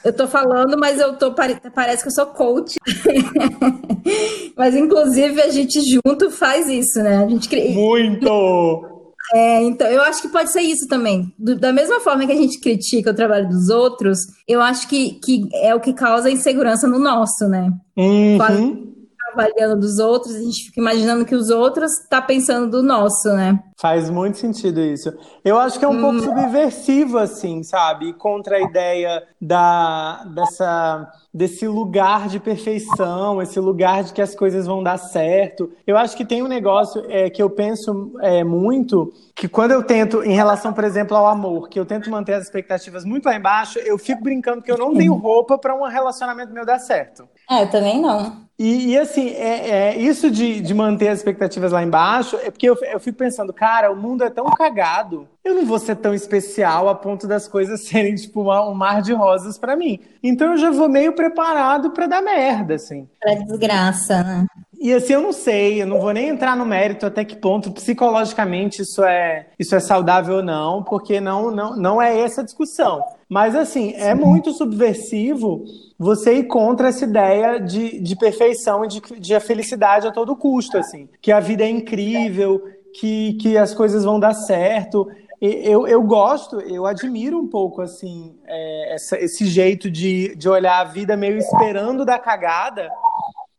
eu tô falando, mas eu tô, parece que eu sou coach. [LAUGHS] mas, inclusive, a gente junto faz isso, né? A gente Muito! É, então, eu acho que pode ser isso também. Do, da mesma forma que a gente critica o trabalho dos outros, eu acho que, que é o que causa insegurança no nosso, né? Uhum avaliando dos outros, a gente fica imaginando que os outros tá pensando do nosso, né? Faz muito sentido isso. Eu acho que é um hum. pouco subversivo, assim, sabe? Contra a ideia da, dessa, desse lugar de perfeição, esse lugar de que as coisas vão dar certo. Eu acho que tem um negócio é, que eu penso é, muito, que quando eu tento, em relação, por exemplo, ao amor, que eu tento manter as expectativas muito lá embaixo, eu fico brincando que eu não tenho roupa para um relacionamento meu dar certo. É, eu também não. E, e assim, é, é, isso de, de manter as expectativas lá embaixo é porque eu, eu fico pensando, cara, o mundo é tão cagado, eu não vou ser tão especial a ponto das coisas [LAUGHS] serem, tipo, uma, um mar de rosas para mim. Então eu já vou meio preparado para dar merda, assim. Pra desgraça, né? E assim, eu não sei, eu não vou nem entrar no mérito até que ponto psicologicamente isso é, isso é saudável ou não, porque não, não, não é essa a discussão. Mas assim, é muito subversivo você ir contra essa ideia de, de perfeição e de, de a felicidade a todo custo, assim. Que a vida é incrível, que, que as coisas vão dar certo. Eu, eu gosto, eu admiro um pouco assim é, essa, esse jeito de, de olhar a vida meio esperando da cagada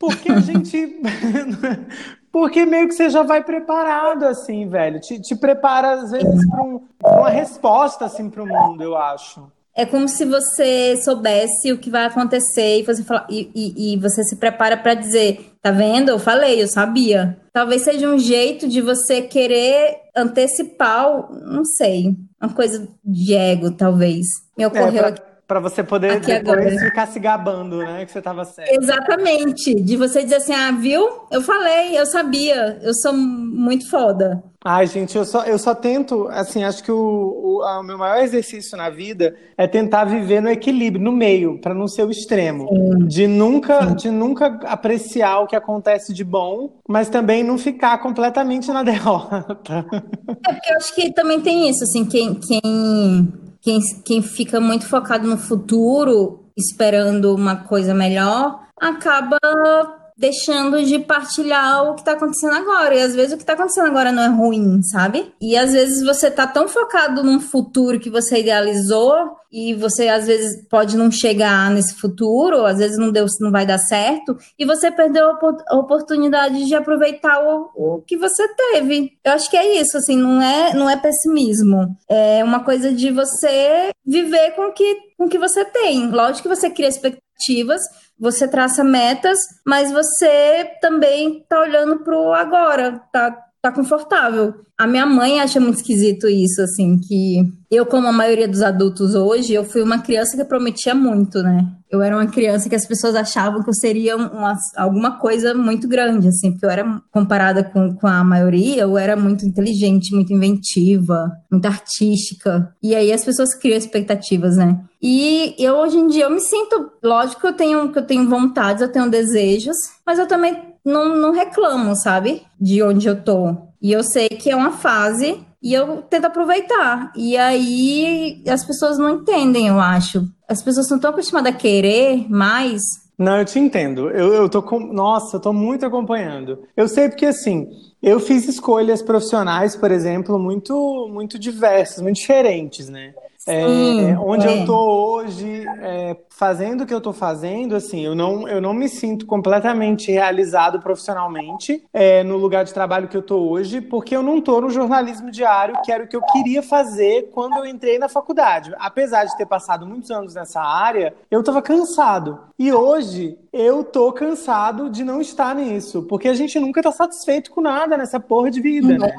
porque a gente. [LAUGHS] Porque meio que você já vai preparado, assim, velho. Te, te prepara, às vezes, para um, uma resposta, assim, para o mundo, eu acho. É como se você soubesse o que vai acontecer e você, fala, e, e, e você se prepara para dizer: tá vendo? Eu falei, eu sabia. Talvez seja um jeito de você querer antecipar, não sei, uma coisa de ego, talvez. Me ocorreu é, aqui Para você poder Aqui depois agora. ficar se gabando, né? Que você estava certo. Exatamente. De você dizer assim, ah, viu? Eu falei, eu sabia, eu sou muito foda. Ai, gente, eu só, eu só tento, assim, acho que o, o, o meu maior exercício na vida é tentar viver no equilíbrio, no meio, para não ser o extremo. Sim. De nunca, Sim. de nunca apreciar o que acontece de bom, mas também não ficar completamente na [LAUGHS] derrota. É porque eu acho que também tem isso, assim, quem, quem, quem, quem fica muito focado no futuro, esperando uma coisa melhor, acaba deixando de partilhar o que tá acontecendo agora. E às vezes o que tá acontecendo agora não é ruim, sabe? E às vezes você tá tão focado num futuro que você idealizou e você às vezes pode não chegar nesse futuro, às vezes não deu, não vai dar certo, e você perdeu a oportunidade de aproveitar o, o que você teve. Eu acho que é isso, assim, não é, não é pessimismo. É uma coisa de você viver com que com o que você tem. Lógico que você cria expectativas, você traça metas, mas você também tá olhando pro agora, tá, tá confortável. A minha mãe acha muito esquisito isso, assim, que eu, como a maioria dos adultos hoje, eu fui uma criança que prometia muito, né? Eu era uma criança que as pessoas achavam que eu seria uma, alguma coisa muito grande, assim, porque eu era comparada com, com a maioria, eu era muito inteligente, muito inventiva, muito artística. E aí as pessoas criam expectativas, né? E eu hoje em dia eu me sinto, lógico que eu tenho, que eu tenho vontades, eu tenho desejos, mas eu também não, não reclamo, sabe? De onde eu tô. E eu sei que é uma fase e eu tento aproveitar. E aí as pessoas não entendem, eu acho. As pessoas não estão acostumadas a querer mais. Não, eu te entendo. Eu, eu tô com. Nossa, eu tô muito acompanhando. Eu sei porque assim, eu fiz escolhas profissionais, por exemplo, muito, muito diversas, muito diferentes, né? É, onde é. eu tô hoje, é, fazendo o que eu tô fazendo, assim, eu não, eu não me sinto completamente realizado profissionalmente é, no lugar de trabalho que eu tô hoje, porque eu não tô no jornalismo diário, que era o que eu queria fazer quando eu entrei na faculdade. Apesar de ter passado muitos anos nessa área, eu tava cansado. E hoje eu tô cansado de não estar nisso, porque a gente nunca tá satisfeito com nada nessa porra de vida, né?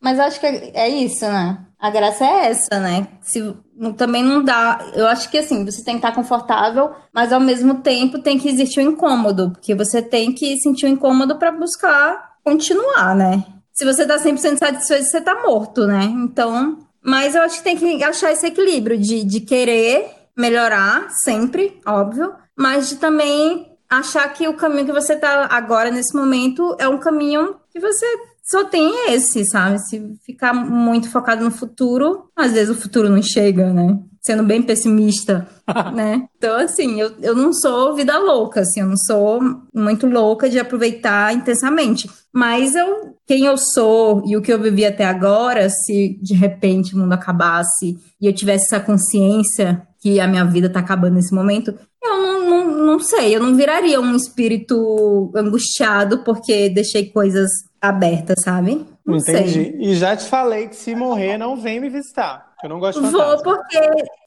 Mas acho que é isso, né? A graça é essa, né? Se, também não dá. Eu acho que assim, você tem que estar confortável, mas ao mesmo tempo tem que existir o um incômodo, porque você tem que sentir o um incômodo para buscar continuar, né? Se você tá 100% satisfeito, você tá morto, né? Então, mas eu acho que tem que achar esse equilíbrio de, de querer melhorar sempre, óbvio, mas de também achar que o caminho que você tá agora nesse momento é um caminho que você só tem esse, sabe? Se ficar muito focado no futuro, às vezes o futuro não chega, né? Sendo bem pessimista, [LAUGHS] né? Então, assim, eu, eu não sou vida louca, assim, eu não sou muito louca de aproveitar intensamente. Mas eu, quem eu sou e o que eu vivi até agora, se de repente o mundo acabasse e eu tivesse essa consciência que a minha vida tá acabando nesse momento, eu não, não, não sei, eu não viraria um espírito angustiado porque deixei coisas aberta, sabe? Não Entendi. Sei. E já te falei que se morrer, não vem me visitar. Eu não gosto de Vou porque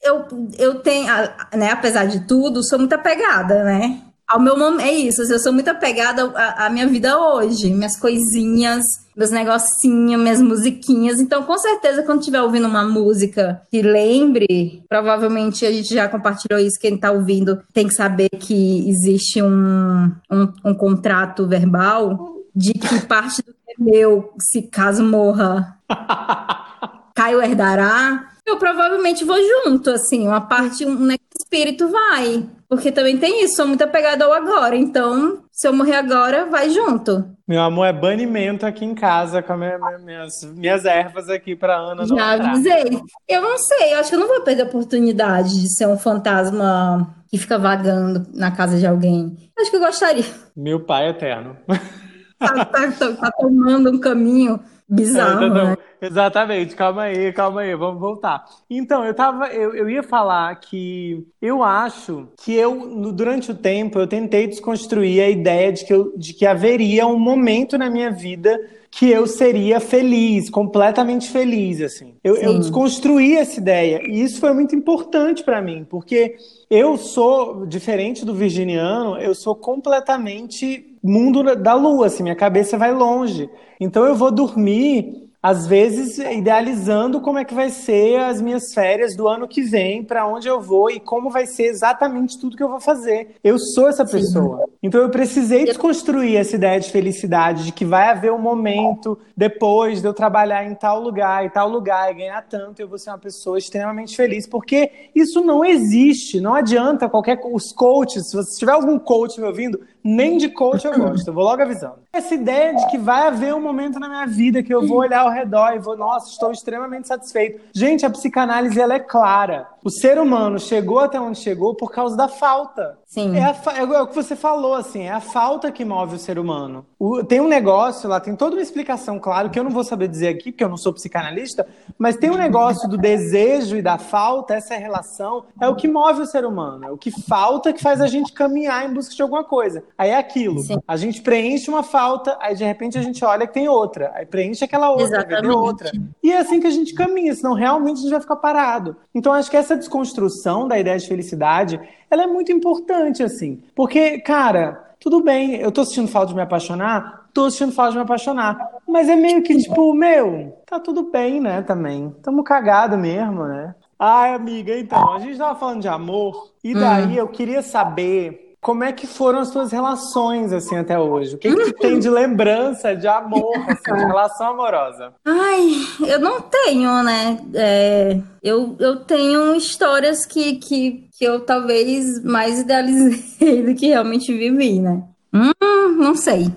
eu, eu tenho, né, apesar de tudo, sou muito apegada, né? Ao meu momento, é isso, eu sou muito apegada à, à minha vida hoje, minhas coisinhas, meus negocinhos, minhas musiquinhas. Então, com certeza, quando estiver ouvindo uma música que lembre, provavelmente a gente já compartilhou isso, quem está ouvindo tem que saber que existe um, um, um contrato verbal de que parte do que é meu, se caso morra, [LAUGHS] Caio herdará, eu provavelmente vou junto, assim, uma parte, um né, espírito vai. Porque também tem isso, sou muito apegada ao agora. Então, se eu morrer agora, vai junto. Meu amor, é banimento aqui em casa com minha, minhas, minhas ervas aqui para Ana. Já avisei. Eu não sei, eu acho que eu não vou perder a oportunidade de ser um fantasma que fica vagando na casa de alguém. Acho que eu gostaria. Meu pai eterno. [LAUGHS] tá, tá, tá, tá, tomando um caminho bizarro. É, né? Exatamente, calma aí, calma aí, vamos voltar. Então, eu tava, eu, eu ia falar que eu acho que eu, durante o tempo, eu tentei desconstruir a ideia de que, eu, de que haveria um momento na minha vida que eu seria feliz, completamente feliz, assim. Eu, eu desconstruí essa ideia e isso foi muito importante para mim, porque eu sou diferente do virginiano, eu sou completamente mundo da lua, assim, minha cabeça vai longe. Então eu vou dormir às vezes idealizando como é que vai ser as minhas férias do ano que vem, para onde eu vou e como vai ser exatamente tudo que eu vou fazer. Eu sou essa pessoa. Então eu precisei desconstruir essa ideia de felicidade, de que vai haver um momento depois de eu trabalhar em tal lugar e tal lugar e ganhar tanto, eu vou ser uma pessoa extremamente feliz, porque isso não existe. Não adianta qualquer os coaches, se você tiver algum coach me ouvindo, nem de coach eu gosto, vou logo avisando. Essa ideia de que vai haver um momento na minha vida que eu vou olhar ao redor e vou, nossa, estou extremamente satisfeito. Gente, a psicanálise ela é clara. O ser humano chegou até onde chegou por causa da falta. Sim. É, a, é, o que você falou, assim, é a falta que move o ser humano. O, tem um negócio lá, tem toda uma explicação, claro, que eu não vou saber dizer aqui, porque eu não sou psicanalista, mas tem um negócio do desejo e da falta, essa relação, é o que move o ser humano. É o que falta que faz a gente caminhar em busca de alguma coisa. Aí é aquilo. Sim. A gente preenche uma falta, aí de repente a gente olha que tem outra. Aí preenche aquela outra, vê outra. E é assim que a gente caminha, senão realmente a gente vai ficar parado. Então acho que essa desconstrução da ideia de felicidade ela é muito importante, assim. Porque, cara, tudo bem, eu tô assistindo falta de me apaixonar, tô assistindo falta de me apaixonar. Mas é meio que tipo, meu, tá tudo bem, né, também. Tamo cagado mesmo, né? Ai, amiga, então, a gente tava falando de amor, e daí hum. eu queria saber como é que foram as suas relações, assim, até hoje? O que, que tu tem de lembrança, de amor, assim, de relação amorosa? Ai, eu não tenho, né? É, eu, eu tenho histórias que, que, que eu talvez mais idealizei [LAUGHS] do que realmente vivi, né? Hum, não sei.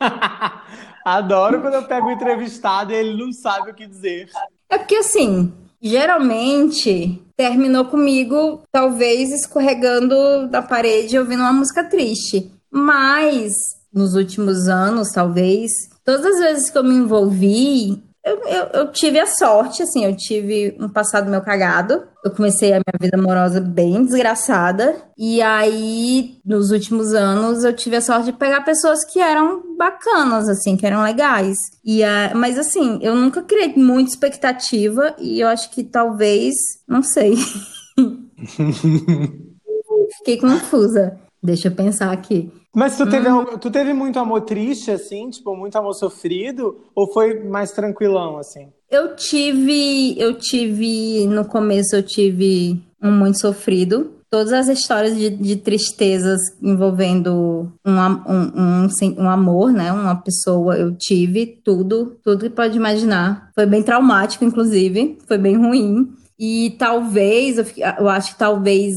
[LAUGHS] Adoro quando eu pego o entrevistado e ele não sabe o que dizer. É porque, assim, geralmente terminou comigo, talvez escorregando da parede ouvindo uma música triste. Mas nos últimos anos, talvez, todas as vezes que eu me envolvi, eu, eu, eu, tive a sorte, assim, eu tive um passado meu cagado. Eu comecei a minha vida amorosa bem desgraçada. E aí, nos últimos anos, eu tive a sorte de pegar pessoas que eram bacanas, assim, que eram legais. E, uh, mas, assim, eu nunca criei muita expectativa e eu acho que talvez, não sei. [LAUGHS] Fiquei confusa. Deixa eu pensar aqui. Mas tu teve, hum. tu teve muito amor triste, assim? Tipo, muito amor sofrido? Ou foi mais tranquilão, assim? Eu tive... Eu tive... No começo eu tive um muito sofrido. Todas as histórias de, de tristezas envolvendo um, um, um, um, amor, né? Uma pessoa, eu tive tudo. Tudo que pode imaginar. Foi bem traumático, inclusive. Foi bem ruim. E talvez, eu, eu acho que talvez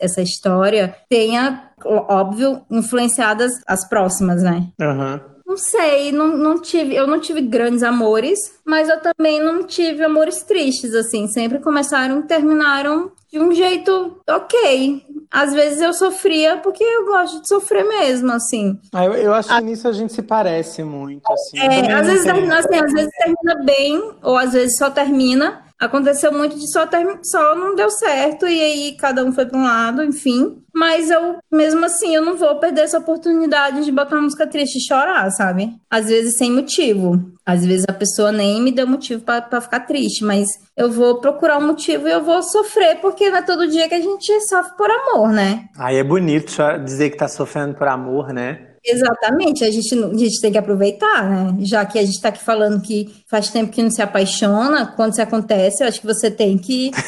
essa história tenha, óbvio, influenciado as, as próximas, né? Uhum. Não sei, não, não tive, eu não tive grandes amores, mas eu também não tive amores tristes, assim. Sempre começaram e terminaram de um jeito ok. Às vezes eu sofria porque eu gosto de sofrer mesmo, assim. Ah, eu, eu acho que nisso a gente se parece muito, assim. É, às vezes, assim, às vezes termina bem, ou às vezes só termina, Aconteceu muito de só, ter, só não deu certo e aí cada um foi para um lado, enfim. Mas eu, mesmo assim, eu não vou perder essa oportunidade de botar uma música triste e chorar, sabe? Às vezes sem motivo. Às vezes a pessoa nem me deu motivo para ficar triste, mas eu vou procurar um motivo e eu vou sofrer, porque não é todo dia que a gente sofre por amor, né? Aí é bonito dizer que tá sofrendo por amor, né? Exatamente, a gente, a gente tem que aproveitar, né? Já que a gente está aqui falando que faz tempo que não se apaixona, quando isso acontece, eu acho que você tem que. [LAUGHS]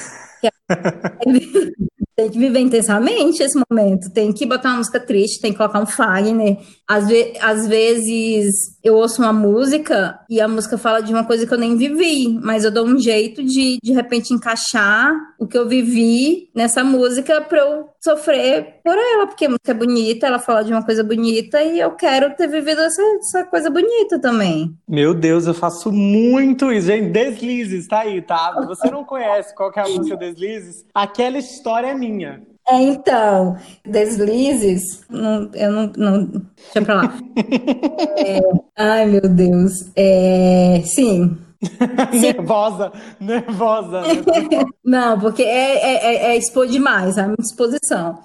tem que viver intensamente esse momento, tem que botar uma música triste, tem que colocar um Fagner. Às, ve às vezes eu ouço uma música e a música fala de uma coisa que eu nem vivi, mas eu dou um jeito de, de repente, encaixar o que eu vivi nessa música para eu sofrer por ela, porque a música é bonita, ela fala de uma coisa bonita e eu quero ter vivido essa, essa coisa bonita também. Meu Deus, eu faço muito isso, gente. Deslizes, tá aí, tá? Você não conhece qual que é a [LAUGHS] música Deslizes? Aquela história é minha. É, então, deslizes, não, eu não, não. Deixa pra lá. [LAUGHS] é, ai, meu Deus. É, sim. [LAUGHS] nervosa, nervosa. Né? [LAUGHS] não, porque é, é, é, é expor demais, a minha disposição.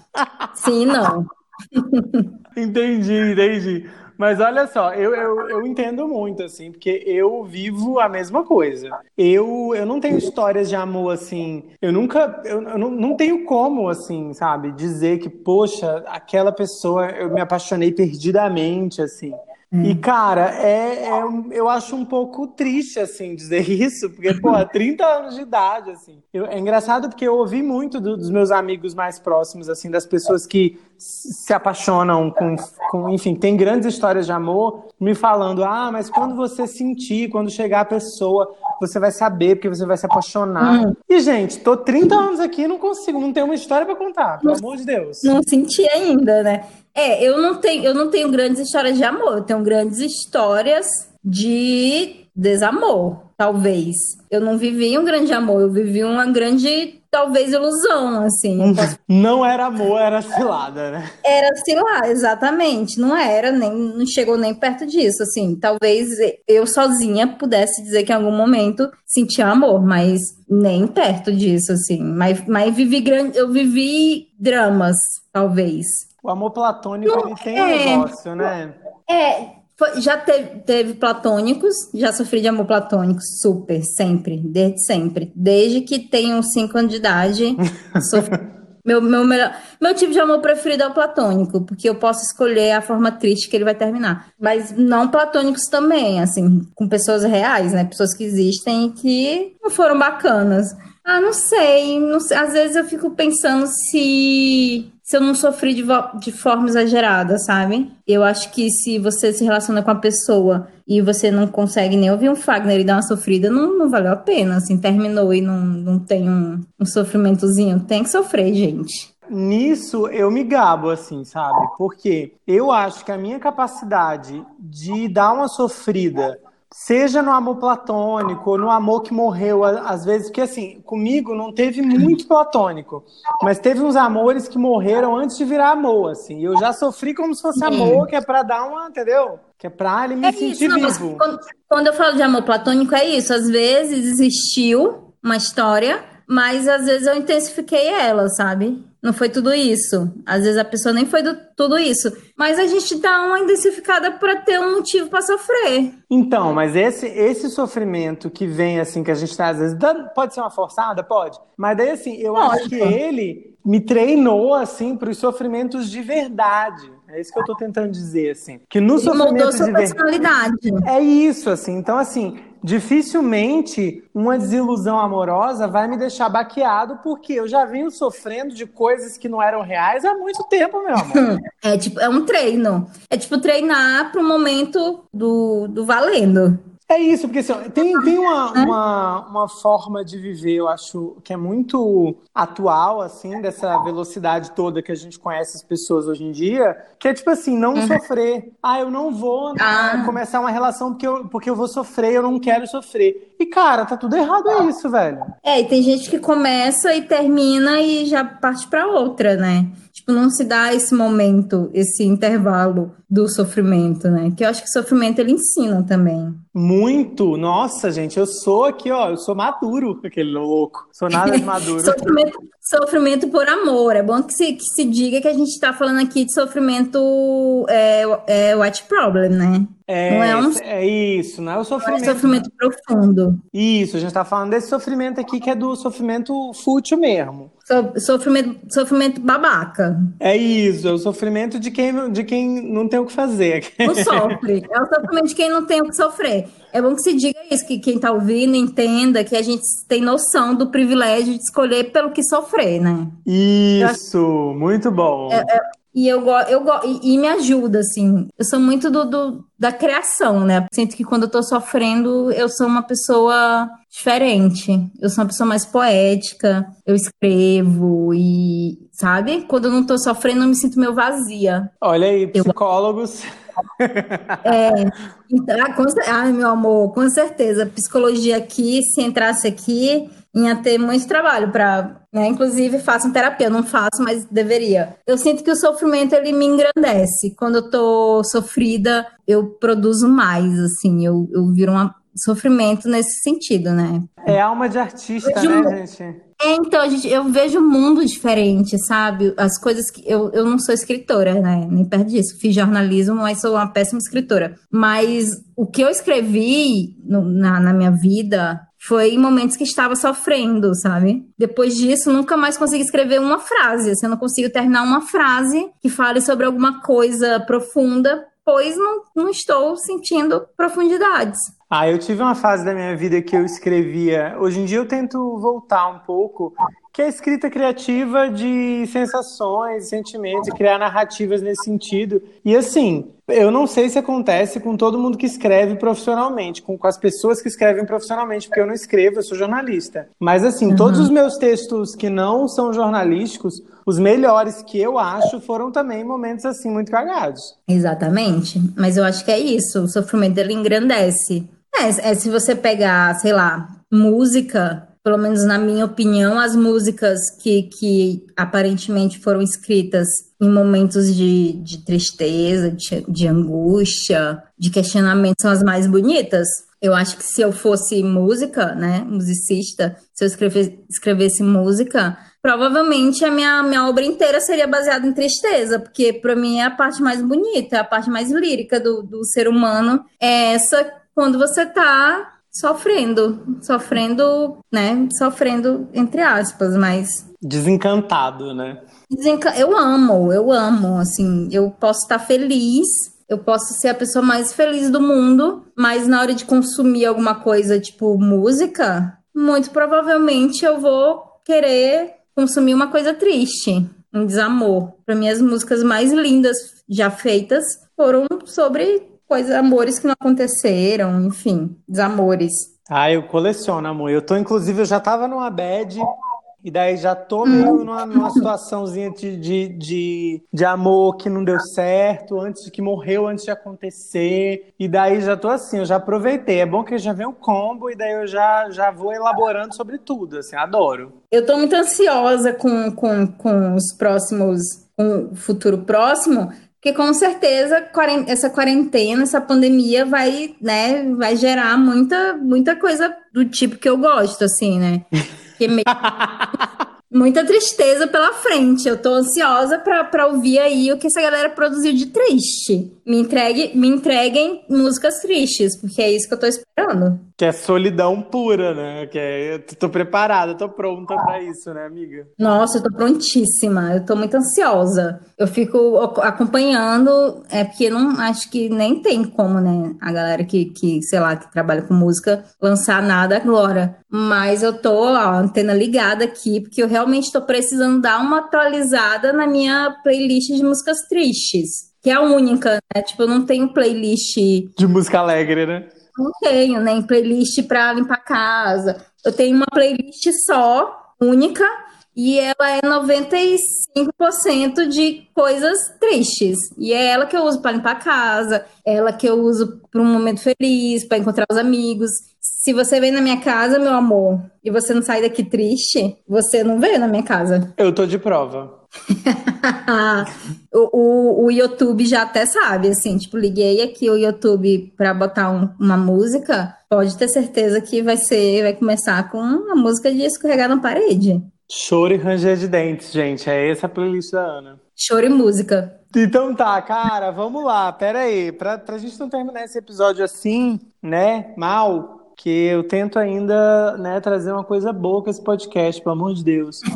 Sim, não. [LAUGHS] entendi, entendi. Mas olha só, eu, eu, eu entendo muito, assim, porque eu vivo a mesma coisa. Eu, eu não tenho histórias de amor, assim. Eu nunca. Eu, eu não, não tenho como, assim, sabe, dizer que, poxa, aquela pessoa eu me apaixonei perdidamente, assim. E, cara, é, é, eu acho um pouco triste, assim, dizer [LAUGHS] isso, porque, pô, 30 anos de idade, assim. Eu, é engraçado porque eu ouvi muito do, dos meus amigos mais próximos, assim, das pessoas que se apaixonam com, com, enfim, tem grandes histórias de amor, me falando, ah, mas quando você sentir, quando chegar a pessoa, você vai saber, porque você vai se apaixonar. Hum. E, gente, tô 30 anos aqui e não consigo, não tenho uma história para contar, pelo não, amor de Deus. Não senti ainda, né? É, eu não tenho, eu não tenho grandes histórias de amor, eu tenho grandes histórias de desamor, talvez. Eu não vivi um grande amor, eu vivi uma grande, talvez, ilusão, assim. Posso... [LAUGHS] Não era amor, era cilada, né? Era cilada, exatamente. Não era, nem não chegou nem perto disso, assim. Talvez eu sozinha pudesse dizer que em algum momento sentia amor, mas nem perto disso, assim. Mas, mas vivi grande, eu vivi dramas, talvez. O amor platônico, ele tem um é. negócio, né? É, já teve, teve platônicos, já sofri de amor platônico, super, sempre, desde sempre. Desde que tenho 5 anos de idade, [LAUGHS] sofri. meu, meu, melhor, meu tipo de amor preferido é o platônico, porque eu posso escolher a forma triste que ele vai terminar. Mas não platônicos também, assim, com pessoas reais, né? Pessoas que existem e que não foram bacanas. Ah, não sei, não sei. Às vezes eu fico pensando se se eu não sofri de, de forma exagerada, sabe? Eu acho que se você se relaciona com a pessoa e você não consegue nem ouvir um Fagner e dar uma sofrida, não, não valeu a pena. Assim, terminou e não, não tem um, um sofrimentozinho. Tem que sofrer, gente. Nisso eu me gabo, assim, sabe? Porque eu acho que a minha capacidade de dar uma sofrida Seja no amor platônico, no amor que morreu, às vezes, porque assim, comigo não teve muito platônico, mas teve uns amores que morreram antes de virar amor, assim. Eu já sofri como se fosse amor, que é para dar uma, entendeu? Que é pra ele me é sentir isso, não, vivo. Quando, quando eu falo de amor platônico, é isso. Às vezes existiu uma história, mas às vezes eu intensifiquei ela, sabe? Não foi tudo isso. Às vezes a pessoa nem foi do, tudo isso. Mas a gente dá uma intensificada para ter um motivo para sofrer. Então, mas esse, esse sofrimento que vem, assim, que a gente tá, às vezes, dando, pode ser uma forçada? Pode. Mas daí, assim, eu Lógico. acho que ele me treinou, assim, para os sofrimentos de verdade. É isso que eu tô tentando dizer, assim. Que no Ele sofrimento mudou sua de personalidade. É isso, assim. Então, assim, dificilmente uma desilusão amorosa vai me deixar baqueado, porque eu já venho sofrendo de coisas que não eram reais há muito tempo, meu amor. [LAUGHS] É tipo, é um treino. É tipo treinar para o momento do, do valendo. É isso, porque assim, tem, tem uma, uma, uma, forma de viver, eu acho, que é muito atual, assim, dessa velocidade toda que a gente conhece as pessoas hoje em dia, que é tipo assim, não uhum. sofrer. Ah, eu não vou ah. começar uma relação porque eu, porque eu vou sofrer, eu não quero sofrer. E, cara, tá tudo errado é isso, velho. É, e tem gente que começa e termina e já parte pra outra, né? Tipo, não se dá esse momento, esse intervalo do sofrimento, né? Que eu acho que o sofrimento ele ensina também. Muito! Nossa, gente, eu sou aqui, ó, eu sou maduro, [LAUGHS] aquele louco. Sou nada de maduro. sofrimento, sofrimento por amor. É bom que se, que se diga que a gente tá falando aqui de sofrimento é, é white problem, né? É, não é, um... é isso, não é o sofrimento. Não é sofrimento profundo. Isso, a gente tá falando desse sofrimento aqui que é do sofrimento fútil mesmo. So, sofrimento, sofrimento babaca. É isso, é o sofrimento de quem, de quem não tem o que fazer. Não sofre. É o sofrimento de quem não tem o que sofrer. É bom que se diga isso, que quem tá ouvindo entenda que a gente tem noção do privilégio de escolher pelo que sofrer, né? Isso, muito bom. É, é, e eu gosto, eu e, e, me ajuda, assim. Eu sou muito do, do, da criação, né? Sinto que quando eu tô sofrendo, eu sou uma pessoa diferente. Eu sou uma pessoa mais poética, eu escrevo e, sabe? Quando eu não tô sofrendo, eu me sinto meio vazia. Olha aí, psicólogos. Eu... É, então, ah, com, meu amor, com certeza. Psicologia aqui, se entrasse aqui, ia ter muito trabalho para, né? Inclusive faço terapia, não faço, mas deveria. Eu sinto que o sofrimento ele me engrandece. Quando eu tô sofrida, eu produzo mais, assim, eu, eu viro um sofrimento nesse sentido, né? É alma de artista, né, gente? É, então, gente, eu vejo um mundo diferente, sabe? As coisas que. Eu, eu não sou escritora, né? Nem perto disso. Fiz jornalismo, mas sou uma péssima escritora. Mas o que eu escrevi no, na, na minha vida foi em momentos que estava sofrendo, sabe? Depois disso, nunca mais consegui escrever uma frase. Se eu não consigo terminar uma frase que fale sobre alguma coisa profunda, depois não, não estou sentindo profundidades. Ah, eu tive uma fase da minha vida que eu escrevia. Hoje em dia eu tento voltar um pouco, que é a escrita criativa de sensações, sentimentos, criar narrativas nesse sentido. E assim, eu não sei se acontece com todo mundo que escreve profissionalmente, com, com as pessoas que escrevem profissionalmente, porque eu não escrevo, eu sou jornalista. Mas assim, uhum. todos os meus textos que não são jornalísticos, os melhores que eu acho foram também momentos assim muito cagados. Exatamente. Mas eu acho que é isso, o sofrimento dele engrandece. É, é, se você pegar, sei lá, música, pelo menos na minha opinião, as músicas que, que aparentemente foram escritas em momentos de, de tristeza, de, de angústia, de questionamento, são as mais bonitas. Eu acho que se eu fosse música, né, musicista, se eu escrevesse, escrevesse música, provavelmente a minha, minha obra inteira seria baseada em tristeza, porque para mim é a parte mais bonita, é a parte mais lírica do, do ser humano, é essa quando você tá sofrendo, sofrendo, né? Sofrendo entre aspas, mas desencantado, né? Desenca... Eu amo, eu amo, assim, eu posso estar feliz, eu posso ser a pessoa mais feliz do mundo, mas na hora de consumir alguma coisa, tipo música, muito provavelmente eu vou querer consumir uma coisa triste, um desamor. Para mim as músicas mais lindas já feitas foram sobre coisas, amores que não aconteceram, enfim, desamores. Ah, eu coleciono, amor. Eu tô, inclusive, eu já tava numa bad, e daí já tô meio numa, numa situaçãozinha de, de, de, de, amor que não deu certo, antes que morreu antes de acontecer. E daí já tô assim, eu já aproveitei. É bom que já vem um combo e daí eu já, já vou elaborando sobre tudo, assim, adoro. Eu tô muito ansiosa com, com, com os próximos, com o futuro próximo, porque com certeza essa quarentena, essa pandemia vai, né, vai gerar muita, muita coisa do tipo que eu gosto, assim, né? [LAUGHS] Que meio... muita tristeza pela frente. Eu tô ansiosa pra, ouvir aí o que essa galera produziu de triste. Me, entregue, me entreguem músicas tristes, porque é isso que eu tô esperando. Que é solidão pura, né? Que é, eu tô preparada, tô pronta para isso, né, amiga? Nossa, eu tô prontíssima. Eu tô muito ansiosa. Eu fico acompanhando, é porque não acho que nem tem como, né? A galera que, que sei lá, que trabalha com música lançar nada agora. Mas eu tô, ó, antena ligada aqui, porque eu realmente tô precisando dar uma atualizada na minha playlist de músicas tristes. Que é a única, né? Tipo, eu não tenho playlist. De música alegre, né? Não tenho, nem né? playlist pra limpar a casa. Eu tenho uma playlist só, única, e ela é 95% de coisas tristes. E é ela que eu uso para limpar a casa, ela que eu uso para um momento feliz, para encontrar os amigos. Se você vem na minha casa, meu amor, e você não sai daqui triste, você não veio na minha casa. Eu tô de prova. [LAUGHS] o, o, o, YouTube já até sabe, assim, tipo, liguei aqui o YouTube para botar um, uma música, pode ter certeza que vai ser, vai começar com uma música de escorregar na parede. Choro e ranger de dentes, gente. É essa a playlist da Ana. Choro e música. Então tá, cara, vamos lá. Pera aí. Pra, pra gente não terminar esse episódio assim, né, mal, que eu tento ainda, né, trazer uma coisa boa com esse podcast, pelo amor de Deus. [LAUGHS]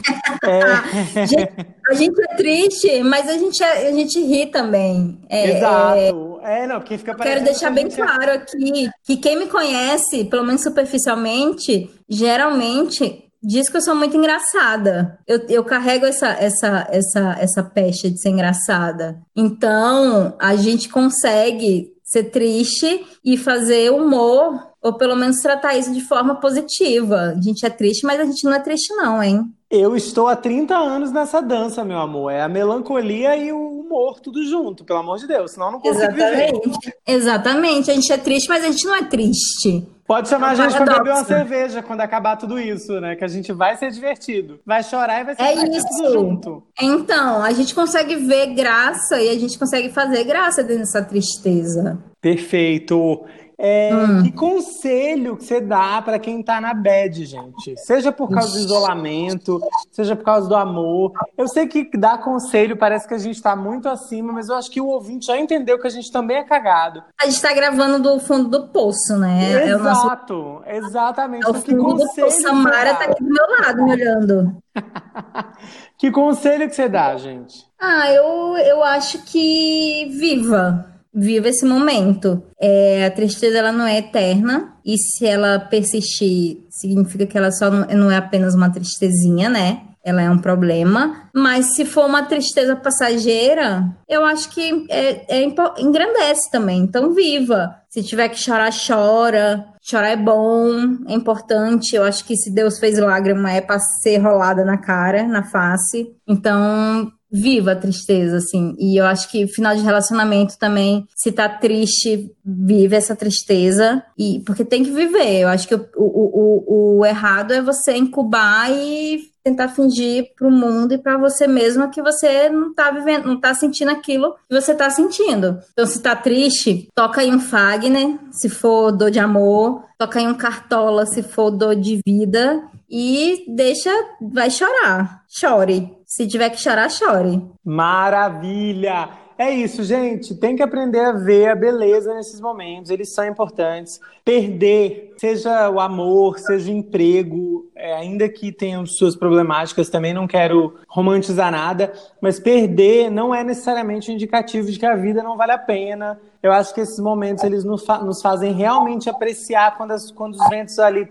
É... gente, a gente é triste, mas a gente, é, a gente ri também. É, Exato. É, não, quem fica Quero deixar bem é claro aqui que quem me conhece, pelo menos superficialmente, geralmente diz que eu sou muito engraçada. Eu, eu carrego essa, essa, essa, essa peste de ser engraçada. Então, a gente consegue ser triste e fazer humor, ou pelo menos tratar isso de forma positiva. A gente é triste, mas a gente não é triste, não, hein? Eu estou há 30 anos nessa dança, meu amor. É a melancolia e o humor tudo junto, pelo amor de Deus, senão eu não consigo Exatamente. viver. Exatamente. A gente é triste, mas a gente não é triste. Pode chamar a gente para beber uma cerveja quando acabar tudo isso, né? Que a gente vai ser divertido. Vai chorar e vai ser é isso. junto. Então, a gente consegue ver graça e a gente consegue fazer graça dessa tristeza. Perfeito. É, hum. Que conselho que você dá para quem está na bad, gente? Seja por causa do isolamento, seja por causa do amor. Eu sei que dar conselho parece que a gente está muito acima, mas eu acho que o ouvinte já entendeu que a gente também é cagado. A gente está gravando do fundo do poço, né? Exato, é nosso... exatamente. É o fundo do poço. Samara está aqui do meu lado me olhando. [LAUGHS] que conselho que você dá, gente? Ah, eu, eu acho que viva viva esse momento. É, a tristeza ela não é eterna e se ela persistir, significa que ela só não, não é apenas uma tristezinha, né? ela é um problema. Mas se for uma tristeza passageira, eu acho que é, é, engrandece também. Então, viva. Se tiver que chorar, chora. Chorar é bom, é importante. Eu acho que se Deus fez lágrima é para ser rolada na cara, na face. Então, viva a tristeza, assim. E eu acho que final de relacionamento também, se tá triste, vive essa tristeza. e Porque tem que viver. Eu acho que o, o, o, o errado é você incubar e tentar fingir para o mundo e para você mesma que você não tá vivendo, não tá sentindo aquilo que você tá sentindo. Então, se tá triste, toca aí um Fagner, se for dor de amor, toca aí um Cartola, se for dor de vida e deixa, vai chorar. Chore. Se tiver que chorar, chore. Maravilha! É isso, gente. Tem que aprender a ver a beleza nesses momentos. Eles são importantes. Perder, seja o amor, seja o emprego, é, ainda que tenham suas problemáticas, também não quero romantizar nada, mas perder não é necessariamente um indicativo de que a vida não vale a pena. Eu acho que esses momentos eles nos, fa nos fazem realmente apreciar quando, as, quando os ventos ali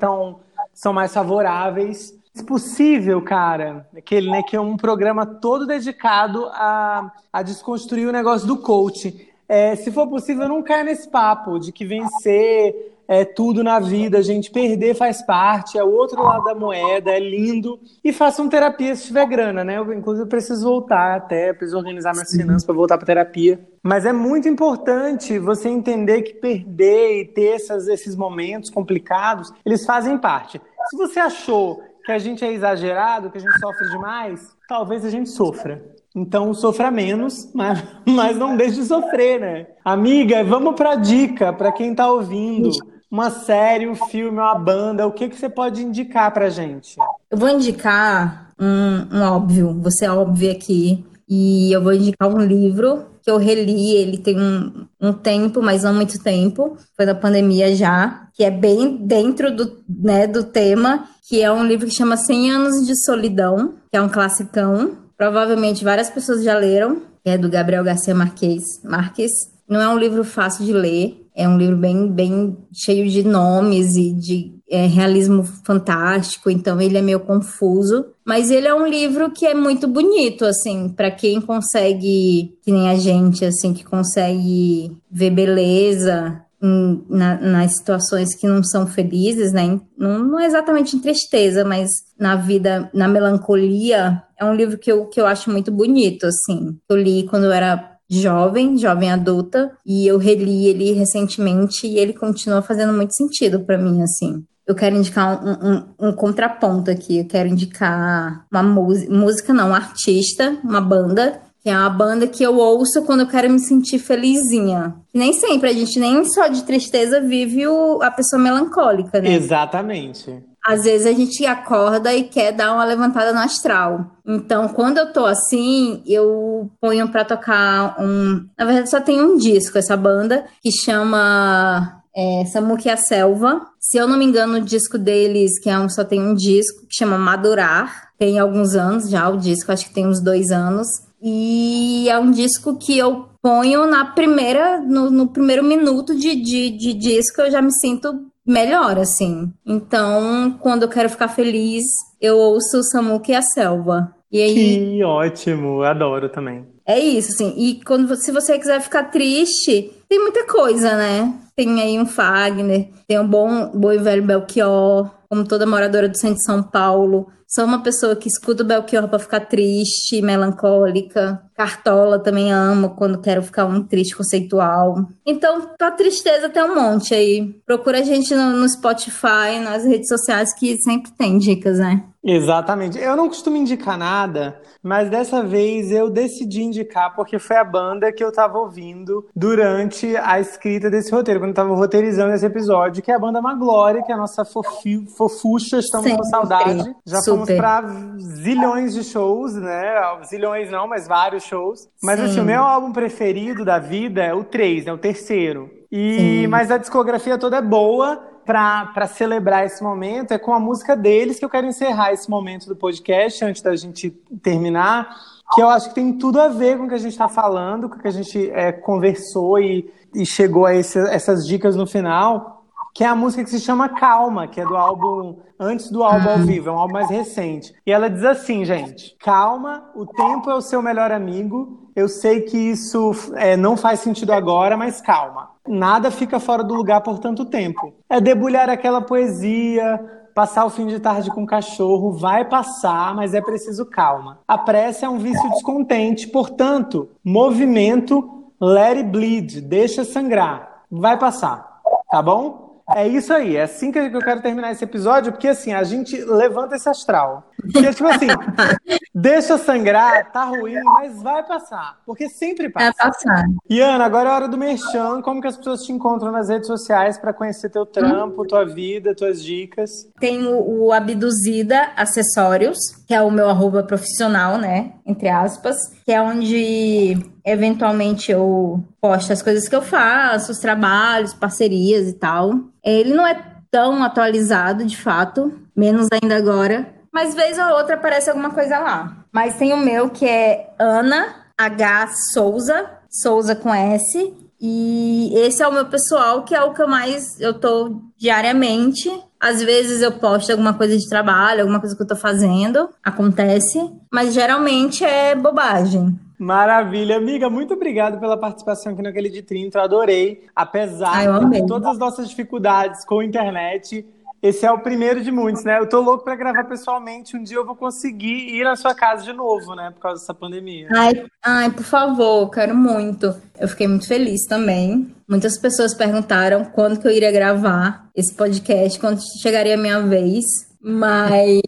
são mais favoráveis. Se possível, cara, aquele, né, que é um programa todo dedicado a, a desconstruir o negócio do coach. É, se for possível, não caia nesse papo de que vencer é tudo na vida, a gente perder faz parte, é o outro lado da moeda, é lindo. E façam terapia se tiver grana, né? Eu, inclusive, preciso voltar até, preciso organizar minhas Sim. finanças para voltar para terapia. Mas é muito importante você entender que perder e ter essas, esses momentos complicados, eles fazem parte. Se você achou que a gente é exagerado, que a gente sofre demais, talvez a gente sofra. Então sofra menos, mas, [LAUGHS] mas não deixe de sofrer, né? Amiga, vamos para dica para quem está ouvindo. Uma série, um filme, uma banda, o que, que você pode indicar pra gente? Eu vou indicar um, um óbvio, você é óbvio aqui. E eu vou indicar um livro que eu reli, ele tem um, um tempo, mas não muito tempo, foi na pandemia já, que é bem dentro do, né, do tema, que é um livro que chama 100 Anos de Solidão, que é um classicão. Provavelmente várias pessoas já leram, que é do Gabriel Garcia Marques. Marques. Não é um livro fácil de ler, é um livro bem, bem cheio de nomes e de é, realismo fantástico, então ele é meio confuso. Mas ele é um livro que é muito bonito, assim, para quem consegue, que nem a gente, assim, que consegue ver beleza na, nas situações que não são felizes, né? Não, não é exatamente em tristeza, mas na vida, na melancolia, é um livro que eu, que eu acho muito bonito, assim. Eu li quando eu era jovem, jovem adulta, e eu reli ele recentemente e ele continua fazendo muito sentido para mim, assim. Eu quero indicar um, um, um, contraponto aqui. Eu quero indicar uma música, música não, um artista, uma banda que é uma banda que eu ouço quando eu quero me sentir felizinha. Nem sempre, a gente nem só de tristeza vive o, a pessoa melancólica, né? Exatamente. Às vezes a gente acorda e quer dar uma levantada no astral. Então, quando eu tô assim, eu ponho pra tocar um. Na verdade, só tem um disco, essa banda, que chama é, Samuque a Selva. Se eu não me engano, o disco deles, que é um, só tem um disco, que chama Madurar. Tem alguns anos já o disco, acho que tem uns dois anos. E é um disco que eu ponho na primeira, no, no primeiro minuto de, de, de disco, eu já me sinto melhor, assim. Então, quando eu quero ficar feliz, eu ouço o Samuca e a Selva. E aí... Que ótimo, adoro também. É isso, assim. E quando, se você quiser ficar triste, tem muita coisa, né? Tem aí um Fagner, tem um bom, bom e velho Belchior, como toda moradora do centro de São Paulo. Sou uma pessoa que escuta o Belchior para ficar triste, melancólica. Cartola também amo quando quero ficar um triste conceitual. Então, pra tristeza tem um monte aí. Procura a gente no, no Spotify, nas redes sociais que sempre tem dicas, né? Exatamente. Eu não costumo indicar nada, mas dessa vez eu decidi indicar porque foi a banda que eu tava ouvindo durante a escrita desse roteiro, quando eu tava roteirizando esse episódio, que é a banda Maglória, que é a nossa fofi, fofucha, estamos Sempre. com saudade. Já Super. fomos pra zilhões de shows, né? Zilhões não, mas vários shows. Mas Sim. assim, o meu álbum preferido da vida é o 3, né? O terceiro. E, mas a discografia toda é boa para celebrar esse momento, é com a música deles que eu quero encerrar esse momento do podcast, antes da gente terminar, que eu acho que tem tudo a ver com o que a gente está falando, com o que a gente é, conversou e, e chegou a esse, essas dicas no final, que é a música que se chama Calma, que é do álbum antes do álbum ao vivo, é um álbum mais recente. E ela diz assim, gente: Calma, o tempo é o seu melhor amigo. Eu sei que isso é, não faz sentido agora, mas calma. Nada fica fora do lugar por tanto tempo. É debulhar aquela poesia, passar o fim de tarde com o cachorro, vai passar, mas é preciso calma. A pressa é um vício descontente, portanto, movimento, let it bleed, deixa sangrar, vai passar, tá bom? É isso aí, é assim que eu quero terminar esse episódio, porque assim, a gente levanta esse astral. Porque, tipo assim, [LAUGHS] deixa sangrar, tá ruim, mas vai passar. Porque sempre passa. Vai passar. E Ana, agora é a hora do merchan. Como que as pessoas te encontram nas redes sociais para conhecer teu trampo, tua vida, tuas dicas? Tem o, o Abduzida Acessórios, que é o meu arroba profissional, né? Entre aspas, que é onde eventualmente eu posto as coisas que eu faço, os trabalhos, parcerias e tal. Ele não é tão atualizado, de fato, menos ainda agora, mas vez ou outra aparece alguma coisa lá. Mas tem o meu que é Ana H Souza, Souza com S, e esse é o meu pessoal, que é o que eu mais eu tô diariamente. Às vezes eu posto alguma coisa de trabalho, alguma coisa que eu tô fazendo, acontece, mas geralmente é bobagem. Maravilha, amiga, muito obrigado pela participação aqui naquele de 30, eu adorei. Apesar Ai, de todas as nossas dificuldades com a internet, esse é o primeiro de muitos, né? Eu tô louco para gravar pessoalmente. Um dia eu vou conseguir ir na sua casa de novo, né? Por causa dessa pandemia. Ai, ai, por favor, quero muito. Eu fiquei muito feliz também. Muitas pessoas perguntaram quando que eu iria gravar esse podcast, quando chegaria a minha vez. Mas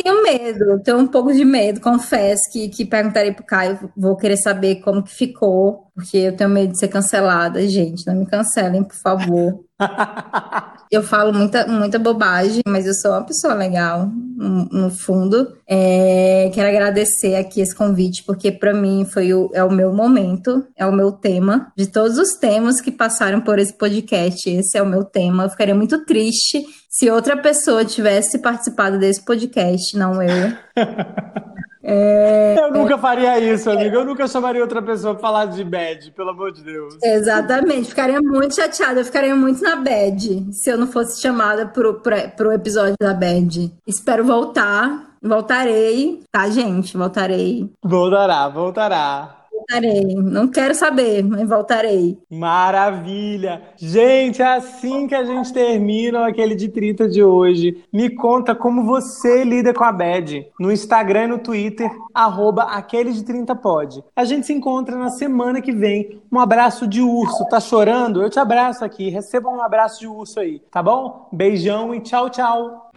tenho medo, tenho um pouco de medo, confesso que, que perguntarei pro Caio, vou querer saber como que ficou, porque eu tenho medo de ser cancelada, gente, não me cancelem, por favor. [LAUGHS] eu falo muita, muita bobagem, mas eu sou uma pessoa legal, no, no fundo. É, quero agradecer aqui esse convite, porque para mim foi o, é o meu momento, é o meu tema. De todos os temas que passaram por esse podcast, esse é o meu tema. Eu ficaria muito triste se outra pessoa tivesse participado desse podcast, não eu. [LAUGHS] É... Eu nunca faria isso, amiga. Eu nunca chamaria outra pessoa pra falar de bad, pelo amor de Deus. Exatamente. Ficaria muito chateada. Eu ficaria muito na bad se eu não fosse chamada pro, pro, pro episódio da bad. Espero voltar. Voltarei, tá, gente? Voltarei. Voltará, voltará voltarei. Não quero saber, mas voltarei. Maravilha! Gente, é assim que a gente termina aquele de 30 de hoje. Me conta como você lida com a bad no Instagram e no Twitter, arroba aquele de 30 pode. A gente se encontra na semana que vem. Um abraço de urso. Tá chorando? Eu te abraço aqui. Receba um abraço de urso aí, tá bom? Beijão e tchau, tchau.